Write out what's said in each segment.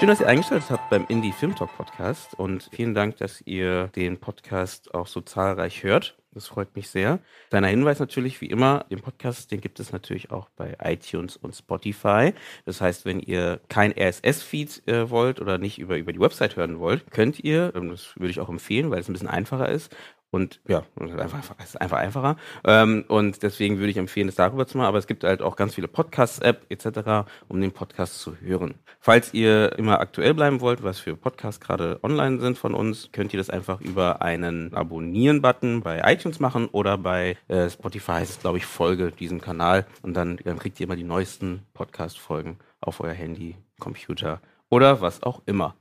Schön, dass ihr eingeschaltet habt beim Indie Film Talk Podcast und vielen Dank, dass ihr den Podcast auch so zahlreich hört. Das freut mich sehr. Kleiner Hinweis natürlich, wie immer, den Podcast, den gibt es natürlich auch bei iTunes und Spotify. Das heißt, wenn ihr kein RSS-Feed äh, wollt oder nicht über, über die Website hören wollt, könnt ihr, ähm, das würde ich auch empfehlen, weil es ein bisschen einfacher ist, und ja, einfach, ist einfach einfacher. Ähm, und deswegen würde ich empfehlen, das darüber zu machen. Aber es gibt halt auch ganz viele Podcasts-App etc., um den Podcast zu hören. Falls ihr immer aktuell bleiben wollt, was für Podcasts gerade online sind von uns, könnt ihr das einfach über einen Abonnieren-Button bei iTunes machen oder bei äh, Spotify heißt es, glaube ich, Folge diesem Kanal. Und dann, dann kriegt ihr immer die neuesten Podcast-Folgen auf euer Handy, Computer oder was auch immer.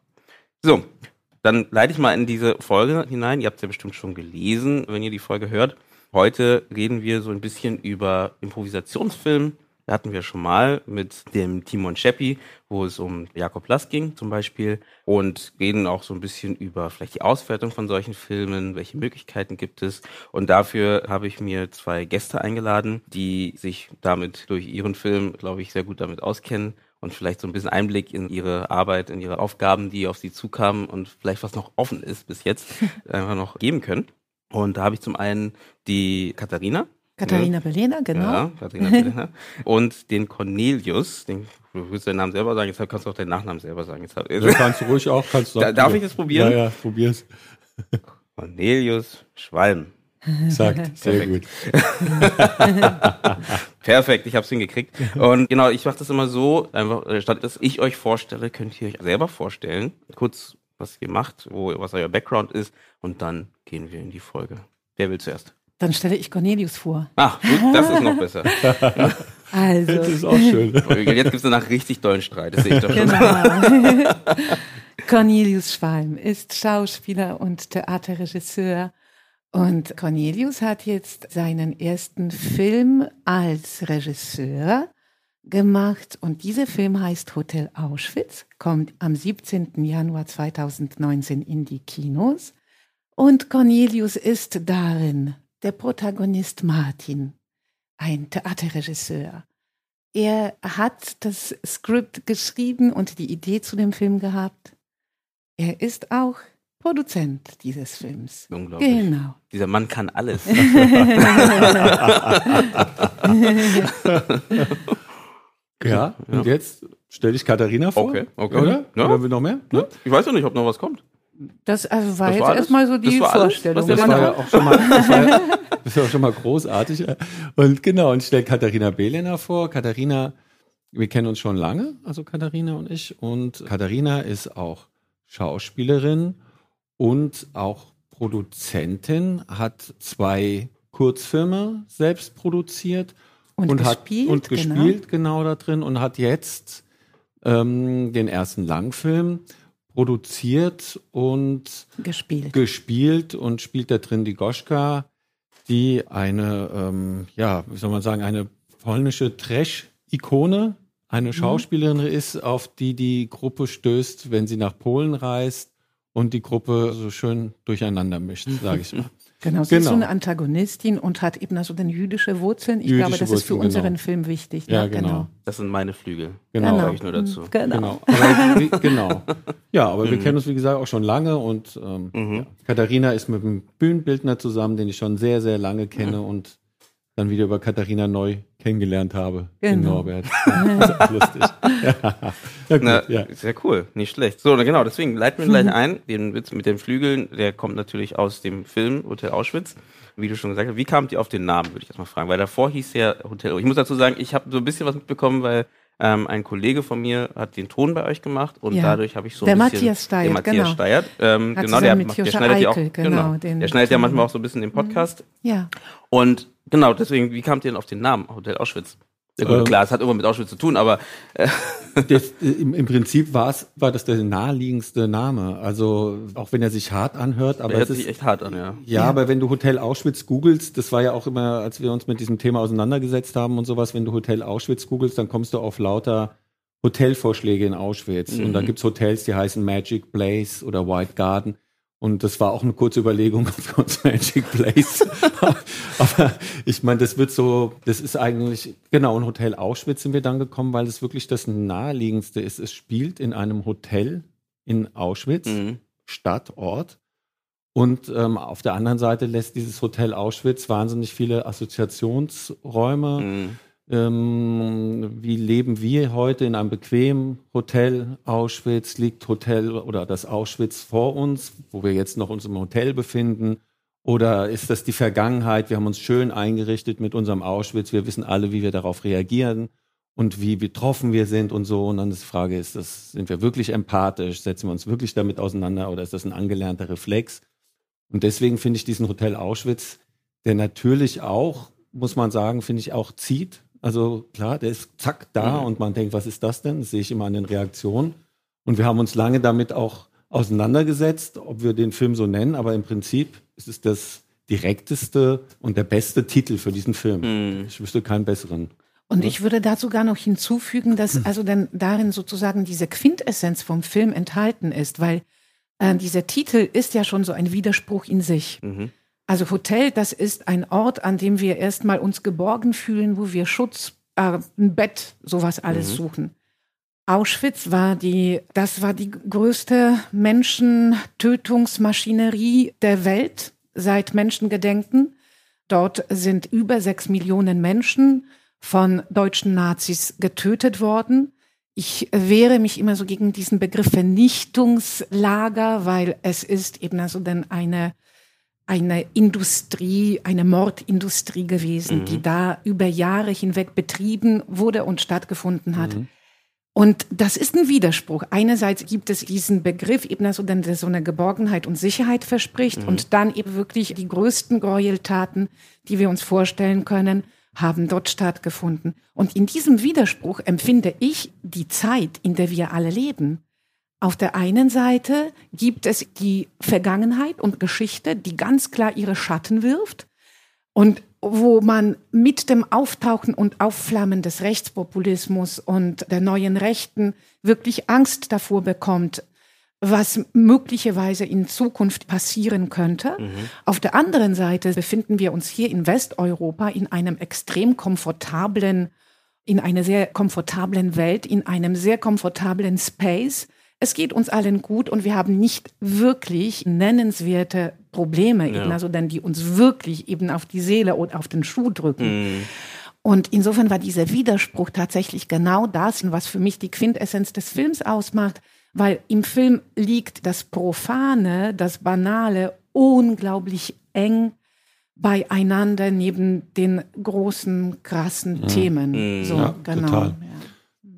So, dann leite ich mal in diese Folge hinein. Ihr habt es ja bestimmt schon gelesen, wenn ihr die Folge hört. Heute reden wir so ein bisschen über Improvisationsfilm. Da hatten wir schon mal mit dem Timon Scheppi, wo es um Jakob Lass ging zum Beispiel und reden auch so ein bisschen über vielleicht die Auswertung von solchen Filmen, welche Möglichkeiten gibt es. Und dafür habe ich mir zwei Gäste eingeladen, die sich damit durch ihren Film, glaube ich, sehr gut damit auskennen und vielleicht so ein bisschen Einblick in ihre Arbeit, in ihre Aufgaben, die auf sie zukamen und vielleicht was noch offen ist bis jetzt, einfach noch geben können. Und da habe ich zum einen die Katharina. Katharina ja. Belena, genau. Ja, Katharina Belena. und den Cornelius, den du willst deinen Namen selber sagen, jetzt kannst du auch deinen Nachnamen selber sagen. Jetzt hab, ja, kannst du ruhig auch. Kannst du da, darf ich es probieren? Ja, ja, probier's. Cornelius Schwalm. Sagt, sehr gut. Perfekt, ich habe es hingekriegt. Und genau, ich mache das immer so, einfach äh, statt dass ich euch vorstelle, könnt ihr euch selber vorstellen, kurz was ihr macht, wo was euer Background ist und dann gehen wir in die Folge. Wer will zuerst? Dann stelle ich Cornelius vor. Ach, gut, das ist noch besser. also. Das ist auch schön. Jetzt gibt es danach richtig dollen Streit, das sehe ich doch schon. Genau. Cornelius Schwalm ist Schauspieler und Theaterregisseur und Cornelius hat jetzt seinen ersten Film als Regisseur gemacht und dieser Film heißt Hotel Auschwitz, kommt am 17. Januar 2019 in die Kinos und Cornelius ist darin der Protagonist Martin, ein Theaterregisseur. Er hat das Skript geschrieben und die Idee zu dem Film gehabt. Er ist auch Produzent dieses Films. Unglaublich. Genau. Dieser Mann kann alles. ja, und jetzt stelle ich Katharina vor. Okay, okay. Oder? Ja. Oder will noch mehr? Ja, ich weiß ja nicht, ob noch was kommt. Das also war Das jetzt alles? erstmal so die Das alles? Vorstellung. Was Das war ja auch schon mal, das war ja, das war schon mal großartig. Und genau, und ich stelle Katharina Behlener vor. Katharina, wir kennen uns schon lange, also Katharina und ich. Und Katharina ist auch Schauspielerin und auch Produzentin, hat zwei Kurzfilme selbst produziert Und hat gespielt, und genau. gespielt genau. da drin und hat jetzt ähm, den ersten Langfilm produziert und gespielt. gespielt und spielt da drin die Goschka, die eine, ähm, ja, wie soll man sagen, eine polnische Trash-Ikone, eine Schauspielerin ist, auf die die Gruppe stößt, wenn sie nach Polen reist und die Gruppe so schön durcheinander mischt, sage ich mal. Genau, sie ist so Genau. eine Antagonistin und hat eben also dann jüdische Wurzeln. Ich Jüdische glaube, das ist für Wurzeln, unseren genau. Film wichtig. Ja, ne? genau. Das sind meine Flügel. Genau. Sag ich nur dazu. Genau. Genau. Aber, wir- genau. Ja, aber wir kennen uns, wie gesagt, auch schon lange und ähm, ja. Katharina ist mit einem Bühnenbildner zusammen, den ich schon sehr, sehr lange kenne und dann wieder über Katharina neu kennengelernt habe. Den Genau. Norbert. Ja, das ist auch lustig. Ja, ja gut. Na, ja. Sehr cool, nicht schlecht. So, na genau, deswegen leiten wir gleich ein. Den Witz mit den Flügeln, der kommt natürlich aus dem Film Hotel Auschwitz. Wie du schon gesagt hast, wie kamt ihr auf den Namen, würde ich erstmal fragen. Weil davor hieß ja Hotel. Ich muss dazu sagen, ich habe so ein bisschen was mitbekommen, weil ähm, ein Kollege von mir hat den Ton bei euch gemacht und Ja. dadurch habe ich so Der ein bisschen Matthias Steyert, der Matthias genau. Steyert, ähm, genau, der, der schneidet ja auch, Eichel, genau, genau, der schneidet ja manchmal auch so ein bisschen den Podcast Ja. und genau, deswegen, wie kamt ihr denn auf den Namen Hotel Auschwitz? Ja, gut, ähm, klar, es hat immer mit Auschwitz zu tun, aber äh das, äh, im, im, Prinzip war's, war das der naheliegendste Name. Also auch wenn er sich hart anhört, aber er hört sich echt hart an, ja. ja. Ja, aber wenn du Hotel Auschwitz googelst, das war ja auch immer, als wir uns mit diesem Thema auseinandergesetzt haben und sowas, wenn du Hotel Auschwitz googelst, dann kommst du auf lauter Hotelvorschläge in Auschwitz. Mhm. Und da gibt's Hotels, die heißen Magic Blaze oder White Garden. Und das war auch eine kurze Überlegung für uns Magic Place. Aber ich meine, das wird so, das ist eigentlich, genau, in Hotel Auschwitz sind wir dann gekommen, weil es wirklich das naheliegendste ist. Es spielt in einem Hotel in Auschwitz, mhm. Stadt, Ort. Und ähm, auf der anderen Seite lässt dieses Hotel Auschwitz wahnsinnig viele Assoziationsräume. Mhm ähm, wie leben wir heute in einem bequemen Hotel Auschwitz? Liegt Hotel oder das Auschwitz vor uns, wo wir jetzt noch uns im Hotel befinden? Oder ist das die Vergangenheit? Wir haben uns schön eingerichtet mit unserem Auschwitz. Wir wissen alle, wie wir darauf reagieren und wie betroffen wir sind und so. Und dann ist die Frage, ist das, sind wir wirklich empathisch? Setzen wir uns wirklich damit auseinander oder ist das ein angelernter Reflex? Und deswegen finde ich diesen Hotel Auschwitz, der natürlich auch, muss man sagen, finde ich auch zieht also klar, der ist zack da mhm. und man denkt, was ist das denn? Das sehe ich immer an den Reaktionen. Und wir haben uns lange damit auch auseinandergesetzt, ob wir den Film so nennen, aber im Prinzip ist es das direkteste und der beste Titel für diesen Film. Mhm. Ich wüsste keinen besseren. Und ich würde dazu gar noch hinzufügen, dass hm. also dann darin sozusagen diese Quintessenz vom Film enthalten ist, weil äh, dieser Titel ist ja schon so ein Widerspruch in sich. Mhm. Also Hotel, das ist ein Ort, an dem wir erstmal uns geborgen fühlen, wo wir Schutz, äh, ein Bett, sowas alles mhm. suchen. Auschwitz war die, das war die größte Menschentötungsmaschinerie der Welt seit Menschengedenken. Dort sind über sechs Millionen Menschen von deutschen Nazis getötet worden. Ich wehre mich immer so gegen diesen Begriff Vernichtungslager, weil es ist eben also dann eine eine Industrie, eine Mordindustrie gewesen, mhm. die da über Jahre hinweg betrieben wurde und stattgefunden hat. Mhm. Und das ist ein Widerspruch. Einerseits gibt es diesen Begriff, eben also dann der so eine Geborgenheit und Sicherheit verspricht mhm. und dann eben wirklich die größten Gräueltaten, die wir uns vorstellen können, haben dort stattgefunden. Und in diesem Widerspruch empfinde ich die Zeit, in der wir alle leben. Auf der einen Seite gibt es die Vergangenheit und Geschichte, die ganz klar ihre Schatten wirft und wo man mit dem Auftauchen und Aufflammen des Rechtspopulismus und der neuen Rechten wirklich Angst davor bekommt, was möglicherweise in Zukunft passieren könnte. Mhm. Auf der anderen Seite befinden wir uns hier in Westeuropa in einem extrem komfortablen, in einer sehr komfortablen Welt, in einem sehr komfortablen Space, es geht uns allen gut und wir haben nicht wirklich nennenswerte Probleme, ja. eben also denn die uns wirklich eben auf die Seele und auf den Schuh drücken. Mhm. Und insofern war dieser Widerspruch tatsächlich genau das, was für mich die Quintessenz des Films ausmacht, weil im Film liegt das Profane, das Banale unglaublich eng beieinander neben den großen, krassen mhm. Themen. Mhm. So, ja, genau. Total. Ja.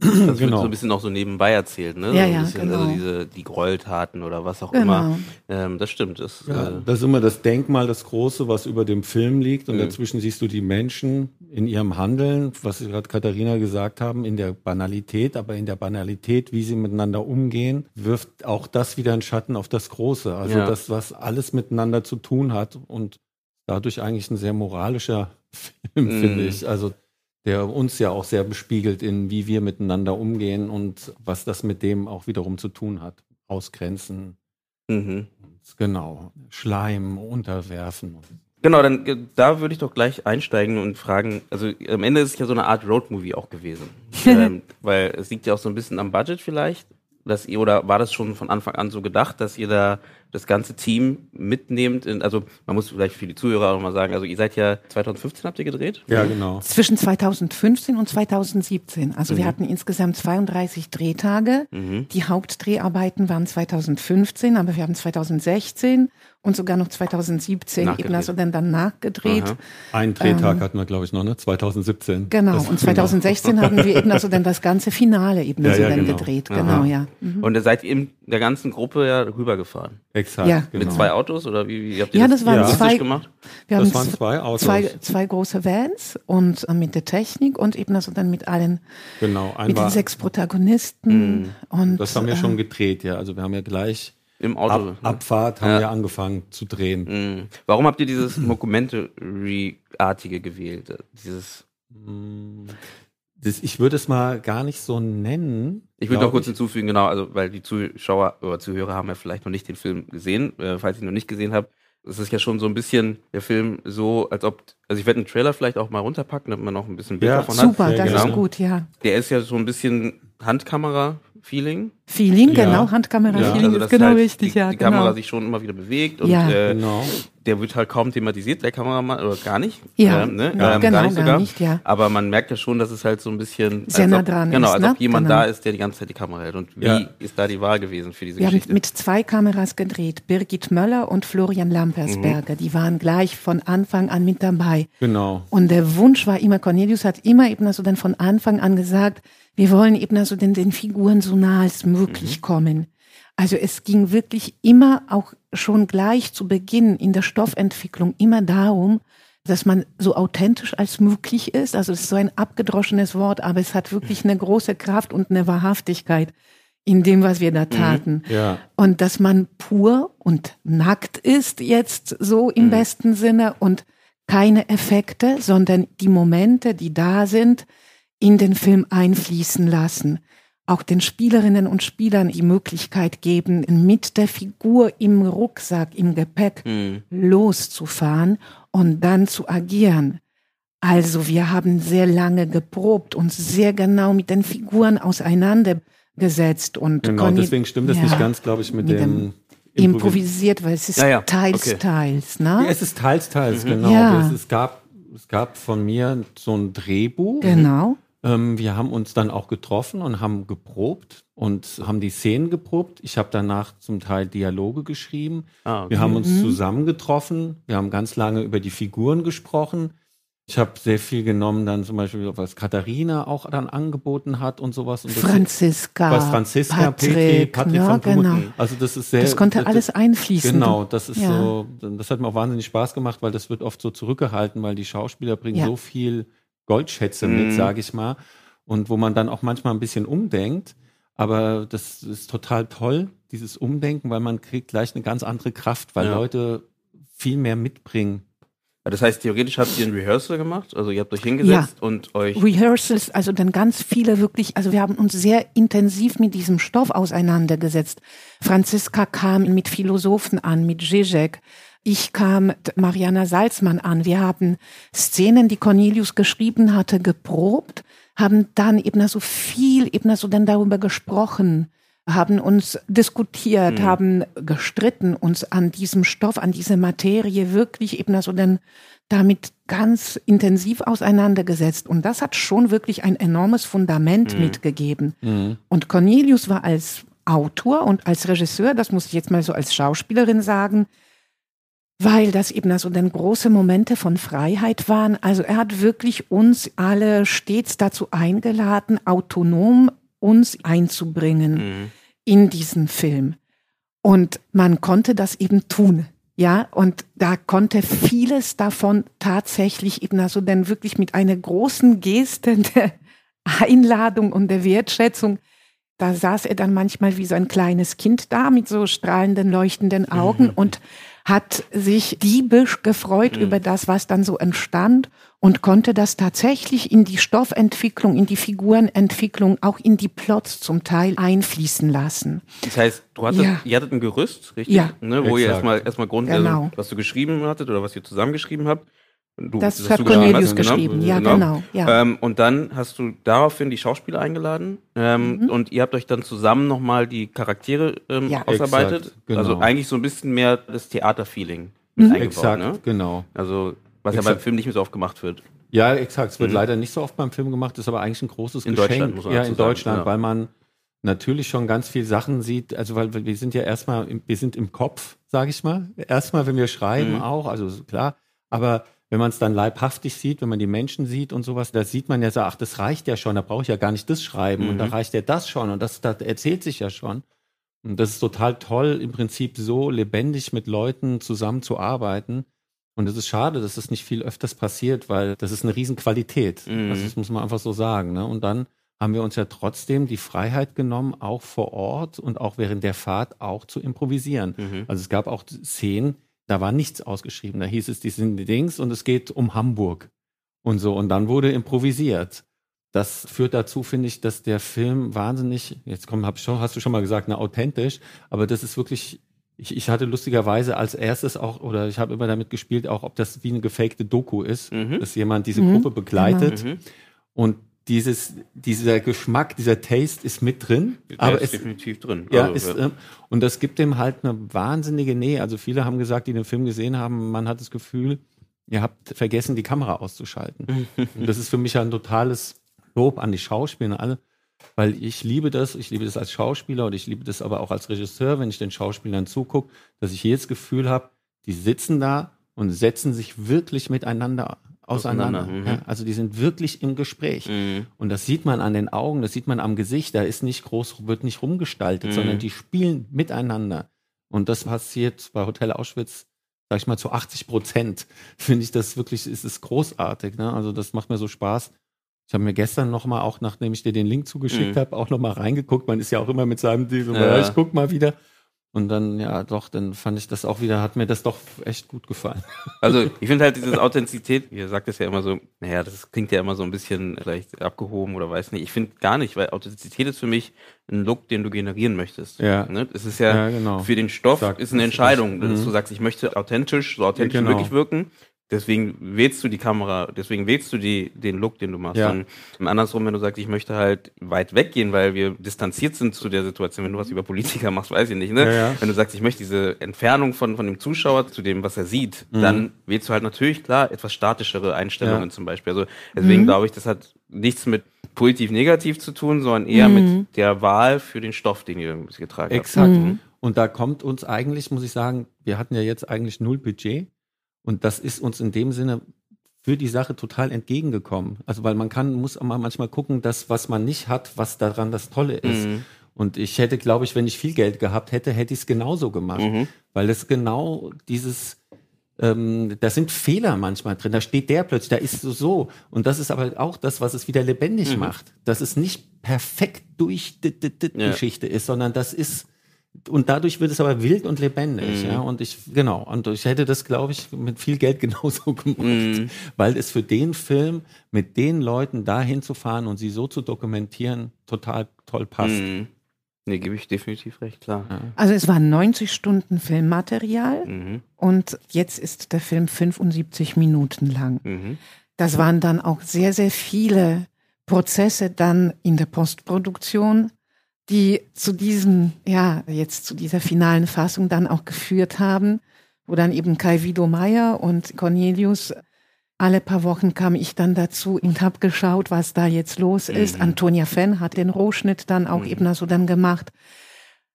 Das genau. wird so ein bisschen auch so nebenbei erzählt, ne? Ja, so ja, bisschen, genau. Also diese, die Gräueltaten oder was auch genau. immer. Ähm, das stimmt. Das, ja, äh, das ist immer das Denkmal, das Große, was über dem Film liegt. Und mhm. dazwischen siehst du die Menschen in ihrem Handeln, was Sie gerade Katharina gesagt haben, in der Banalität. Aber in der Banalität, wie sie miteinander umgehen, wirft auch das wieder einen Schatten auf das Große. Also ja. das, was alles miteinander zu tun hat und dadurch eigentlich ein sehr moralischer Film, mhm. finde ich. Also der uns ja auch sehr bespiegelt in wie wir miteinander umgehen und was das mit dem auch wiederum zu tun hat. Ausgrenzen. Mhm. Genau. Schleim, unterwerfen. Genau, dann äh, da würde ich doch gleich einsteigen und fragen, also am Ende ist es ja so eine Art Roadmovie auch gewesen. ähm, weil es liegt ja auch so ein bisschen am Budget vielleicht dass ihr, oder war das schon von Anfang an so gedacht, dass ihr da das ganze Team mitnehmt? In, also man muss vielleicht für die Zuhörer auch mal sagen, also ihr seid ja 2015 habt ihr gedreht? Ja, genau. Zwischen 2015 und 2017. Also mhm. wir hatten insgesamt 32 Drehtage. Mhm. Die Hauptdreharbeiten waren 2015, aber wir haben 2016 und sogar noch 2017 Nachgedreht. eben also dann, dann nachgedreht. Aha. Einen Drehtag hatten wir, glaube ich, noch, ne? 2017. Genau, Das- und 2016 haben wir eben also dann das ganze Finale eben Ja, also ja, dann genau. gedreht. Aha. Genau, ja. Mhm. Und da seid ihr in der ganzen Gruppe ja rübergefahren. Exakt, Ja. genau. Mit zwei Autos oder wie, wie habt ihr Ja, das waren logistisch zwei- gemacht? Wir Das haben waren zwei Autos. Zwei, zwei große Vans und äh, mit der Technik und eben also dann mit allen, Genau, mit den sechs Protagonisten. Und, das haben wir äh, schon gedreht, ja. Also wir haben ja gleich Im Auto. ab? Abfahrt haben Ja. wir angefangen zu drehen. Mhm. Warum habt ihr dieses Mockumentary-artige gewählt? Dieses, Das, ich würde es mal gar nicht so nennen. ich will glaub noch kurz hinzufügen, genau, also weil die Zuschauer oder Zuhörer haben ja vielleicht noch nicht den Film gesehen. Äh, falls ich ihn noch nicht gesehen habe, es ist ja schon so ein bisschen der Film so, als ob, also ich werde einen Trailer vielleicht auch mal runterpacken, damit man noch ein bisschen Bild Ja, davon hat. Super, das genau. ist gut, ja. Der ist ja so ein bisschen Handkamera-Feeling. Feeling, Ja. genau, Handkamera-Feeling also ist genau halt richtig, die, ja, die Kamera genau. sich schon immer wieder bewegt und Ja. äh, Genau. der wird halt kaum thematisiert, der Kameramann, oder gar nicht. Ja, ähm, ne? ja, ähm, genau, gar nicht gar sogar. nicht, ja. Aber man merkt ja schon, dass es halt so ein bisschen Sehr nah ob, dran genau, ist, als ne? ob jemand Genau. da ist, der die ganze Zeit die Kamera hält. Und wie Ja. ist da die Wahl gewesen für diese Wir haben Geschichte? mit zwei Kameras gedreht, Birgit Möller und Florian Mhm. Lampersberger. Die waren gleich von Anfang an mit dabei. Genau. Und der Wunsch war immer, Cornelius hat immer eben also dann von Anfang an gesagt, wir wollen eben also den, den Figuren so nah als möglich Mhm. kommen. Also es ging wirklich immer auch schon gleich zu Beginn in der Stoffentwicklung immer darum, dass man so authentisch als möglich ist. Also es ist so ein abgedroschenes Wort, aber es hat wirklich eine große Kraft und eine Wahrhaftigkeit in dem, was wir da taten. Ja. Und dass man pur und nackt ist jetzt so im besten Sinne und keine Effekte, sondern die Momente, die da sind, in den Film einfließen lassen. Auch den Spielerinnen und Spielern die Möglichkeit geben, mit der Figur im Rucksack, im Gepäck Mhm. loszufahren und dann zu agieren. Also wir haben sehr lange geprobt und sehr genau mit den Figuren auseinandergesetzt und Genau, Conny- deswegen stimmt das ja, nicht ganz, glaube ich, mit, mit dem, dem Improvis- improvisiert, weil es ist Ja, ja, teils, okay. teils, Ja, ne? es ist teils, teils, genau. Ja. Es, es, gab, es gab von mir so ein Drehbuch. Genau. Ähm, wir haben uns dann auch getroffen und haben geprobt und haben die Szenen geprobt. Ich habe danach zum Teil Dialoge geschrieben. Ah, okay. Wir haben uns Mhm. zusammengetroffen. Wir haben ganz lange über die Figuren gesprochen. Ich habe sehr viel genommen, dann zum Beispiel, was Katharina auch dann angeboten hat und sowas. Und das- Franziska, was Franziska, Petri, Patrick, Patrick ja, von Pumuckl. genau. Also das ist sehr. Das konnte alles einfließen. Genau, das ist Ja. so, das hat mir auch wahnsinnig Spaß gemacht, weil das wird oft so zurückgehalten, weil die Schauspieler bringen Ja. so viel Goldschätze Mhm. mit, sage ich mal. Und wo man dann auch manchmal ein bisschen umdenkt. Aber das ist total toll, dieses Umdenken, weil man kriegt gleich eine ganz andere Kraft, weil Ja. Leute viel mehr mitbringen. Das heißt, theoretisch habt ihr ein Rehearsal gemacht, also ihr habt euch hingesetzt und euch Rehearsals, also dann ganz viele wirklich, also wir haben uns sehr intensiv mit diesem Stoff auseinandergesetzt. Franziska kam mit Philosophen an, mit Zizek. Ich kam Mariana Salzmann an. Wir haben Szenen, die Cornelius geschrieben hatte, geprobt, haben dann eben so viel eben so dann darüber gesprochen, haben uns diskutiert, Mhm. haben gestritten, uns an diesem Stoff, an dieser Materie wirklich eben so dann damit ganz intensiv auseinandergesetzt. Und das hat schon wirklich ein enormes Fundament Mhm. mitgegeben. Und Cornelius war als Autor und als Regisseur, das muss ich jetzt mal so als Schauspielerin sagen, weil das eben also dann große Momente von Freiheit waren. Also er hat wirklich uns alle stets dazu eingeladen, autonom uns einzubringen Mhm. in diesen Film. Und man konnte das eben tun. Ja, und da konnte vieles davon tatsächlich eben also dann wirklich mit einer großen Geste der Einladung und der Wertschätzung. Da saß er dann manchmal wie so ein kleines Kind da mit so strahlenden, leuchtenden Augen und hat sich diebisch gefreut über das, was dann so entstand und konnte das tatsächlich in die Stoffentwicklung, in die Figurenentwicklung, auch in die Plots zum Teil einfließen lassen. Das heißt, du hattest, Ja. ihr hattet ein Gerüst, richtig? Ja. Ne, wo ihr Exakt. erstmal erstmal Grund, Genau. also, was du geschrieben hattet oder was ihr zusammengeschrieben habt. Du, Das dass hat geschrieben Cornelius hast, geschrieben, ja, genau, ja. Ähm, und dann hast du daraufhin die Schauspieler eingeladen ähm, und ihr habt euch dann zusammen nochmal die Charaktere ähm, Mhm. Ja. ausarbeitet. Exakt, genau. Also eigentlich so ein bisschen mehr das Theaterfeeling mit eingebaut. Exakt, Ne? genau. Also was ja Exakt. beim Film nicht mehr so oft gemacht wird. Ja, exakt. Es wird Mhm. leider nicht so oft beim Film gemacht, ist aber eigentlich ein großes In Geschenk. Deutschland, muss man ja, in sagen, Deutschland, ja. weil man natürlich schon ganz viel Sachen sieht, also weil wir sind ja erstmal, wir sind im Kopf, sage ich mal. Erstmal, wenn wir schreiben mhm. auch, also klar, aber wenn man es dann leibhaftig sieht, wenn man die Menschen sieht und sowas, da sieht man ja so, ach, das reicht ja schon, da brauche ich ja gar nicht das schreiben mhm. und da mhm. reicht ja das schon und das, das erzählt sich ja schon. Und das ist total toll, im Prinzip so lebendig mit Leuten zusammenzuarbeiten. Und es ist schade, dass das nicht viel öfters passiert, weil das ist eine Riesenqualität. Mhm. Also das muss man einfach so sagen. Ne? Und dann haben wir uns ja trotzdem die Freiheit genommen, auch vor Ort und auch während der Fahrt auch zu improvisieren. Mhm. Also es gab auch Szenen, da war nichts ausgeschrieben. Da hieß es, die sind die Dings und es geht um Hamburg und so. Und dann wurde improvisiert. Das führt dazu, finde ich, dass der Film wahnsinnig, jetzt komm, hab schon, hast du schon mal gesagt, na, authentisch, aber das ist wirklich, ich, ich hatte lustigerweise als erstes auch, oder ich habe immer damit gespielt, auch ob das wie eine gefakte Doku ist, mhm. dass jemand diese mhm. Gruppe begleitet. Mhm. Und dieses, dieser Geschmack, dieser Taste ist mit drin. Der aber ist definitiv drin. Ja, also, ist, äh, und das gibt dem halt eine wahnsinnige Nähe. Also viele haben gesagt, die den Film gesehen haben, man hat das Gefühl, ihr habt vergessen, die Kamera auszuschalten. und das ist für mich ein totales Lob an die Schauspieler und alle, weil ich liebe das, ich liebe das als Schauspieler und ich liebe das aber auch als Regisseur, wenn ich den Schauspielern zugucke, dass ich jedes Gefühl habe, die sitzen da und setzen sich wirklich miteinander auseinander. Mhm. Ja, also die sind wirklich im Gespräch. Mhm. Und das sieht man an den Augen, das sieht man am Gesicht. Da ist nicht groß, wird nicht rumgestaltet, mhm. sondern die spielen miteinander. Und das passiert bei Hotel Auschwitz, sag ich mal, zu 80 Prozent. Finde ich das wirklich, ist es großartig. Ne? Also das macht mir so Spaß. Ich habe mir gestern noch mal auch, nachdem ich dir den Link zugeschickt mhm. habe, auch noch mal reingeguckt. Man ist ja auch immer mit seinem ja. ich guck mal wieder. Und dann, ja, doch, dann fand ich das auch wieder, hat mir das doch echt gut gefallen. Also ich finde halt diese Authentizität, ihr sagt es ja immer so, naja, das klingt ja immer so ein bisschen vielleicht abgehoben oder weiß nicht. Ich finde gar nicht, weil Authentizität ist für mich ein Look, den du generieren möchtest. Ja. Ne? Es ist ja, ja genau. für den Stoff Sag, ist eine Entscheidung, dass mhm. du sagst, ich möchte authentisch, so authentisch ja, genau. wie möglich wirken. Deswegen wählst du die Kamera, deswegen wählst du die, den Look, den du machst. Ja. Und andersrum, wenn du sagst, ich möchte halt weit weggehen, weil wir distanziert sind zu der Situation, wenn du was über Politiker machst, weiß ich nicht, ne? Ja, ja. Wenn du sagst, ich möchte diese Entfernung von, von dem Zuschauer zu dem, was er sieht, mhm. dann wählst du halt natürlich klar etwas statischere Einstellungen ja. zum Beispiel. Also deswegen mhm. glaube ich, das hat nichts mit positiv-negativ zu tun, sondern eher mhm. mit der Wahl für den Stoff, den ihr getragen Exakt. habt. Exakt. Mhm. Und da kommt uns eigentlich, muss ich sagen, wir hatten ja jetzt eigentlich null Budget. Und das ist uns in dem Sinne für die Sache total entgegengekommen. Also weil man kann, muss auch manchmal gucken, dass was man nicht hat, was daran das Tolle ist. Mhm. Und ich hätte, glaube ich, wenn ich viel Geld gehabt hätte, hätte ich es genauso gemacht. Mhm. Weil es genau dieses, ähm, da sind Fehler manchmal drin. Da steht der plötzlich, da ist so so. Und das ist aber auch das, was es wieder lebendig mhm. macht. Dass es nicht perfekt durch die, die, die ja. Geschichte ist, sondern das ist und dadurch wird es aber wild und lebendig, mhm. ja. Und ich, genau, und ich hätte das, glaube ich, mit viel Geld genauso gemacht, mhm. weil es für den Film mit den Leuten da hinzufahren und sie so zu dokumentieren total toll passt. Mhm. Nee, gebe ich definitiv recht, klar. Ja. Also es waren 90 Stunden Filmmaterial mhm. und jetzt ist der Film 75 Minuten lang. Mhm. Das waren dann auch sehr, sehr viele Prozesse dann in der Postproduktion die zu diesem, ja, jetzt zu dieser finalen Fassung dann auch geführt haben, wo dann eben Kai Vido Meyer und Cornelius alle paar Wochen kam ich dann dazu und habe geschaut, was da jetzt los ist. Mhm. Antonia Fenn hat den Rohschnitt dann auch mhm. eben so dann gemacht.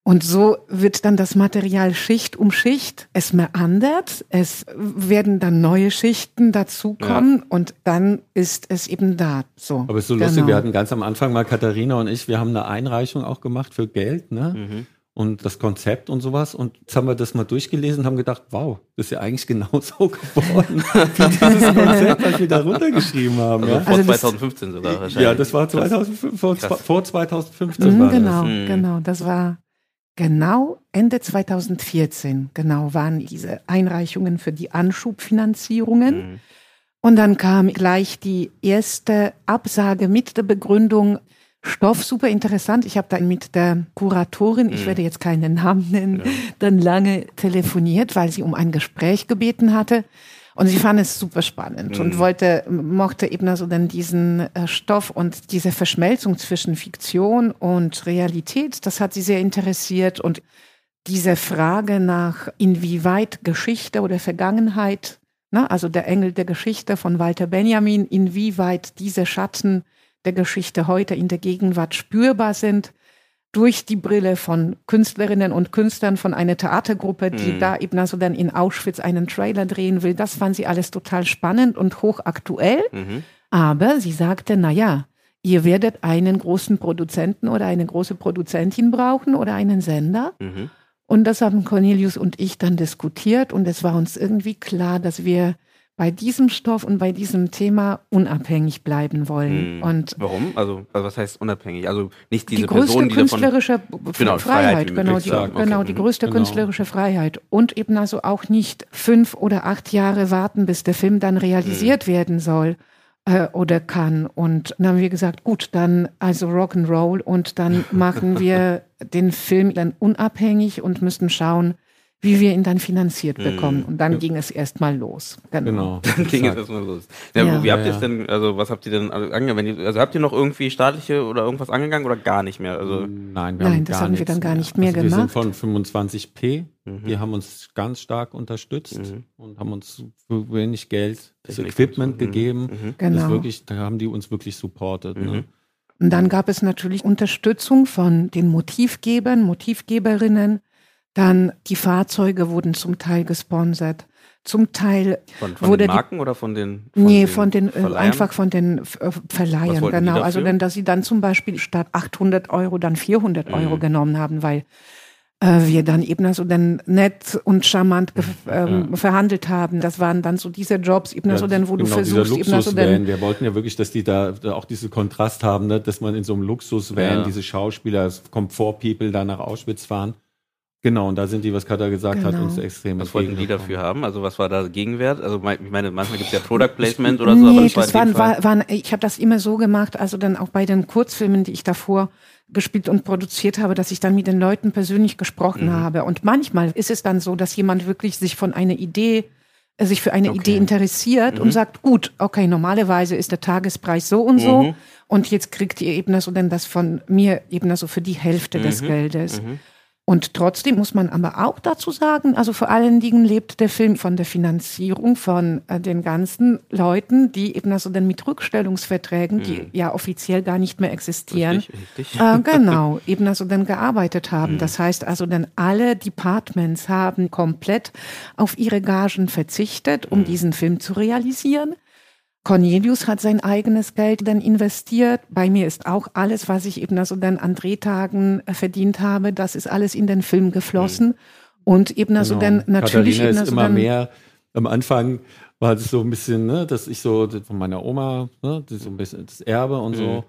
Und so wird dann das Material Schicht um Schicht, es meandert, es werden dann neue Schichten dazukommen ja. und dann ist es eben da. So. Aber es ist so genau. lustig, wir hatten ganz am Anfang mal Katharina und ich, wir haben eine Einreichung auch gemacht für Geld, ne? Mhm. Und das Konzept und sowas. Und jetzt haben wir das mal durchgelesen und haben gedacht, wow, das ist ja eigentlich genauso geworden, wie dieses Konzept, was wir da runtergeschrieben haben. Also ja? vor also 2015 sogar wahrscheinlich. Ja, das war 2005, vor, vor 2015 mhm, war Genau, das. Mhm. genau. Das war Genau Ende 2014, genau waren diese Einreichungen für die Anschubfinanzierungen. Mhm. Und dann kam gleich die erste Absage mit der Begründung, Stoff super interessant. Ich habe dann mit der Kuratorin, ich mhm. werde jetzt keinen Namen nennen, ja. dann lange telefoniert, weil sie um ein Gespräch gebeten hatte. Und sie fand es super spannend mhm. und wollte, mochte eben also dann diesen äh, Stoff und diese Verschmelzung zwischen Fiktion und Realität, das hat sie sehr interessiert und diese Frage nach, inwieweit Geschichte oder Vergangenheit, ne, also der Engel der Geschichte von Walter Benjamin, inwieweit diese Schatten der Geschichte heute in der Gegenwart spürbar sind, durch die Brille von Künstlerinnen und Künstlern von einer Theatergruppe, die Mhm. da eben also dann in Auschwitz einen Trailer drehen will. Das fand sie alles total spannend und hochaktuell. Mhm. Aber sie sagte, na ja, ihr werdet einen großen Produzenten oder eine große Produzentin brauchen oder einen Sender. Mhm. Und das haben Cornelius und ich dann diskutiert und es war uns irgendwie klar, dass wir bei diesem Stoff und bei diesem Thema unabhängig bleiben wollen. Mhm. Und Warum? Also, also was heißt unabhängig? Also nicht diese die größte Person, die davon. künstlerische Genau, Freiheit, genau, die, sagen. genau, Okay, die größte Genau. künstlerische Freiheit. Und eben also auch nicht fünf oder acht Jahre warten, bis der Film dann realisiert werden soll äh, oder kann. Und dann haben wir gesagt, gut, dann also Rock'n'Roll und dann machen wir den Film dann unabhängig und müssen schauen, wie wir ihn dann finanziert bekommen. Und dann ging es erstmal los. Genau. Dann ging es erstmal los. Ja, Ja. Wie habt Ja, ihr es ja. denn, also was habt ihr denn angegangen? Also habt ihr noch irgendwie staatliche oder irgendwas angegangen oder gar nicht mehr? Also, Nein, wir Nein, haben das gar haben wir dann gar nicht mehr also Wir sind gemacht. von 25p. Mhm. Die haben uns ganz stark unterstützt Mhm. und haben uns für wenig Geld das Equipment. Mhm. gegeben. Mhm. Das Genau. wirklich, da haben die uns wirklich supportet. Ne? Mhm. Und dann gab es natürlich Unterstützung von den Motivgebern, Motivgeberinnen. Dann die Fahrzeuge wurden zum Teil gesponsert. Zum Teil, Von, von Wurde den die- Marken oder von den nee, von den, äh, Verleihern? einfach von den äh, Verleihern, die genau. Also, denn, dass sie dann zum Beispiel statt 800 Euro dann 400 Euro Mhm. genommen haben, weil äh, wir dann eben also dann nett und charmant ge- ähm, verhandelt haben. Das waren dann so diese Jobs, eben also dann, wo du genau, versuchst, dieser eben also dann. Wir wollten ja wirklich, dass die da, da auch diesen Kontrast haben, ne? dass man in so einem Luxusvan Ja. diese Schauspieler, Komfort-People da nach Auschwitz fahren. Genau, und da sind die, was Katha gesagt hat, Genau. uns extrem Was wollten die dafür haben? Also was war da Gegenwert? Also ich meine, manchmal gibt es ja Product Placement oder so, aber das war das waren, war, waren, ich habe das immer so gemacht, also dann auch bei den Kurzfilmen, die ich davor gespielt und produziert habe, dass ich dann mit den Leuten persönlich gesprochen Mhm. habe. Und manchmal ist es dann so, dass jemand wirklich sich von einer Idee, äh, sich für eine Okay. Idee interessiert und sagt, gut, okay, normalerweise ist der Tagespreis so und so Mhm. und jetzt kriegt ihr eben so denn das von mir eben so für die Hälfte des Mhm. Geldes. Mhm. Und trotzdem muss man aber auch dazu sagen, also vor allen Dingen lebt der Film von der Finanzierung von äh, den ganzen Leuten, die eben also dann mit Rückstellungsverträgen, die Mhm. ja offiziell gar nicht mehr existieren, Richtig, richtig. äh, genau, eben also dann gearbeitet haben. Das heißt also dann alle Departments haben komplett auf ihre Gagen verzichtet, um diesen Film zu realisieren. Cornelius hat sein eigenes Geld dann investiert. Bei mir ist auch alles, was ich eben also dann an Drehtagen äh, verdient habe, das ist alles in den Film geflossen. Und eben also Genau. dann natürlich Katharina eben ist also immer dann, mehr. Am Anfang war das so ein bisschen, ne, dass ich so von meiner Oma, ne, das so ein bisschen das Erbe und Mhm. so.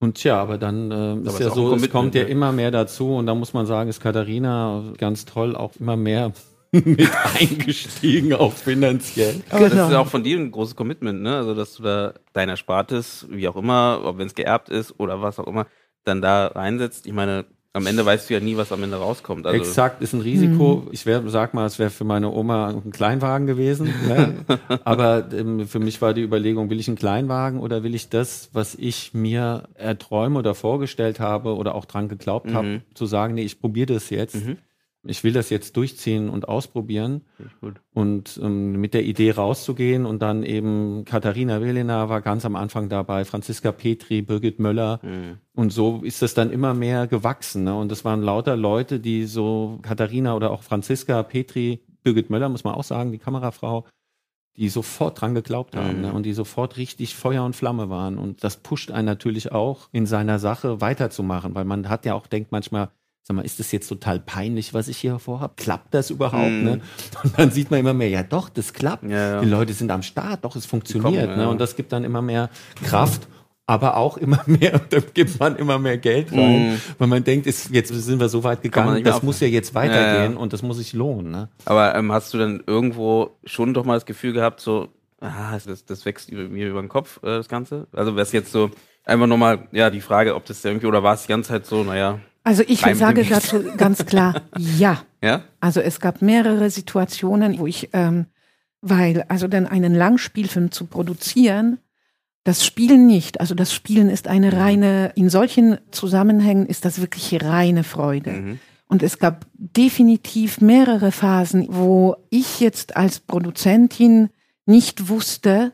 Und tja, aber dann Aber ist ist ja so, es kommt ja ne? immer mehr dazu und da muss man sagen, ist Katharina ganz toll auch immer mehr mit eingestiegen, auch finanziell. Aber das Genau. ist ja auch von dir ein großes Commitment, ne? Also, dass du da dein Erspartes, wie auch immer, ob wenn es geerbt ist oder was auch immer, dann da reinsetzt. Ich meine, am Ende weißt du ja nie, was am Ende rauskommt. Also, Exakt, ist ein Risiko. Ich wär, sag mal, es wäre für meine Oma ein Kleinwagen gewesen. Ne? Aber ähm, für mich war die Überlegung, will ich einen Kleinwagen oder will ich das, was ich mir erträume oder vorgestellt habe oder auch dran geglaubt Mhm. habe, zu sagen, nee, ich probiere das jetzt. Mhm. Ich will das jetzt durchziehen und ausprobieren und ähm, mit der Idee rauszugehen und dann eben Katharina Welena war ganz am Anfang dabei, Franziska Petri, Birgit Möller, Mhm. und so ist das dann immer mehr gewachsen. Ne? Und das waren lauter Leute, die so, Katharina oder auch Franziska, Petri, Birgit Möller, muss man auch sagen, die Kamerafrau, die sofort dran geglaubt haben Mhm. ne? und die sofort richtig Feuer und Flamme waren. Und das pusht einen natürlich auch, in seiner Sache weiterzumachen, weil man hat ja auch, denkt manchmal, sag mal, ist das jetzt total peinlich, was ich hier vorhabe? Klappt das überhaupt? Mhm. Ne? Und dann sieht man immer mehr, ja doch, das klappt. Ja, ja. Die Leute sind am Start, doch, es funktioniert. kommen, ne? ja. Und das gibt dann immer mehr Kraft. Aber auch immer mehr, da gibt man immer mehr Geld rein, Mhm. weil man denkt, ist, jetzt sind wir so weit gegangen, das muss ja jetzt weitergehen und das muss sich lohnen. Ne? Aber ähm, hast du dann irgendwo schon doch mal das Gefühl gehabt, so, ah, das, das wächst über, mir über den Kopf, äh, das Ganze? Also wäre es jetzt so, einfach nochmal, ja, die Frage, ob das irgendwie, oder war es die ganze Zeit so, naja, also ich sage dazu ganz klar, ja. ja? Also es gab mehrere Situationen, wo ich, ähm, weil also dann einen Langspielfilm zu produzieren, das Spielen nicht. Also das Spielen ist eine reine, in solchen Zusammenhängen ist das wirklich reine Freude. Mhm. Und es gab definitiv mehrere Phasen, wo ich jetzt als Produzentin nicht wusste,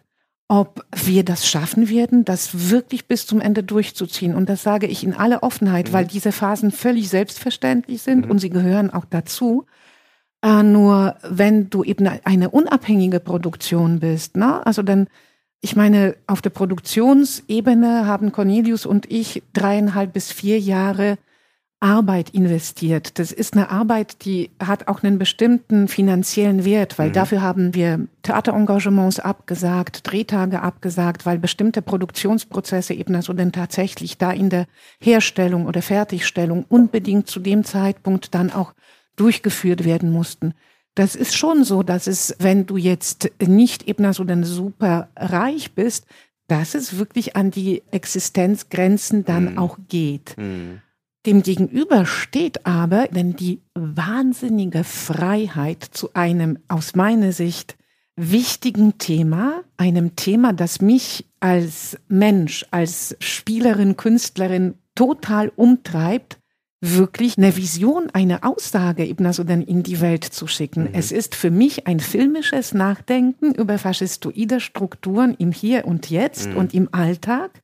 ob wir das schaffen werden, das wirklich bis zum Ende durchzuziehen. Und das sage ich in aller Offenheit, mhm. weil diese Phasen völlig selbstverständlich sind mhm. und sie gehören auch dazu. Äh, nur wenn du eben eine unabhängige Produktion bist, ne? also dann, ich meine, auf der Produktionsebene haben Cornelius und ich dreieinhalb bis vier Jahre Arbeit investiert. Das ist eine Arbeit, die hat auch einen bestimmten finanziellen Wert, weil mhm. dafür haben wir Theaterengagements abgesagt, Drehtage abgesagt, weil bestimmte Produktionsprozesse eben also dann tatsächlich da in der Herstellung oder Fertigstellung unbedingt zu dem Zeitpunkt dann auch durchgeführt werden mussten. Das ist schon so, dass es, wenn du jetzt nicht eben so dann super reich bist, dass es wirklich an die Existenzgrenzen dann mhm. auch geht. Mhm. Demgegenüber steht aber denn die wahnsinnige Freiheit zu einem aus meiner Sicht wichtigen Thema, einem Thema, das mich als Mensch, als Spielerin, Künstlerin total umtreibt, wirklich eine Vision, eine Aussage eben also dann in die Welt zu schicken. Mhm. Es ist für mich ein filmisches Nachdenken über faschistoide Strukturen im Hier und Jetzt mhm. und im Alltag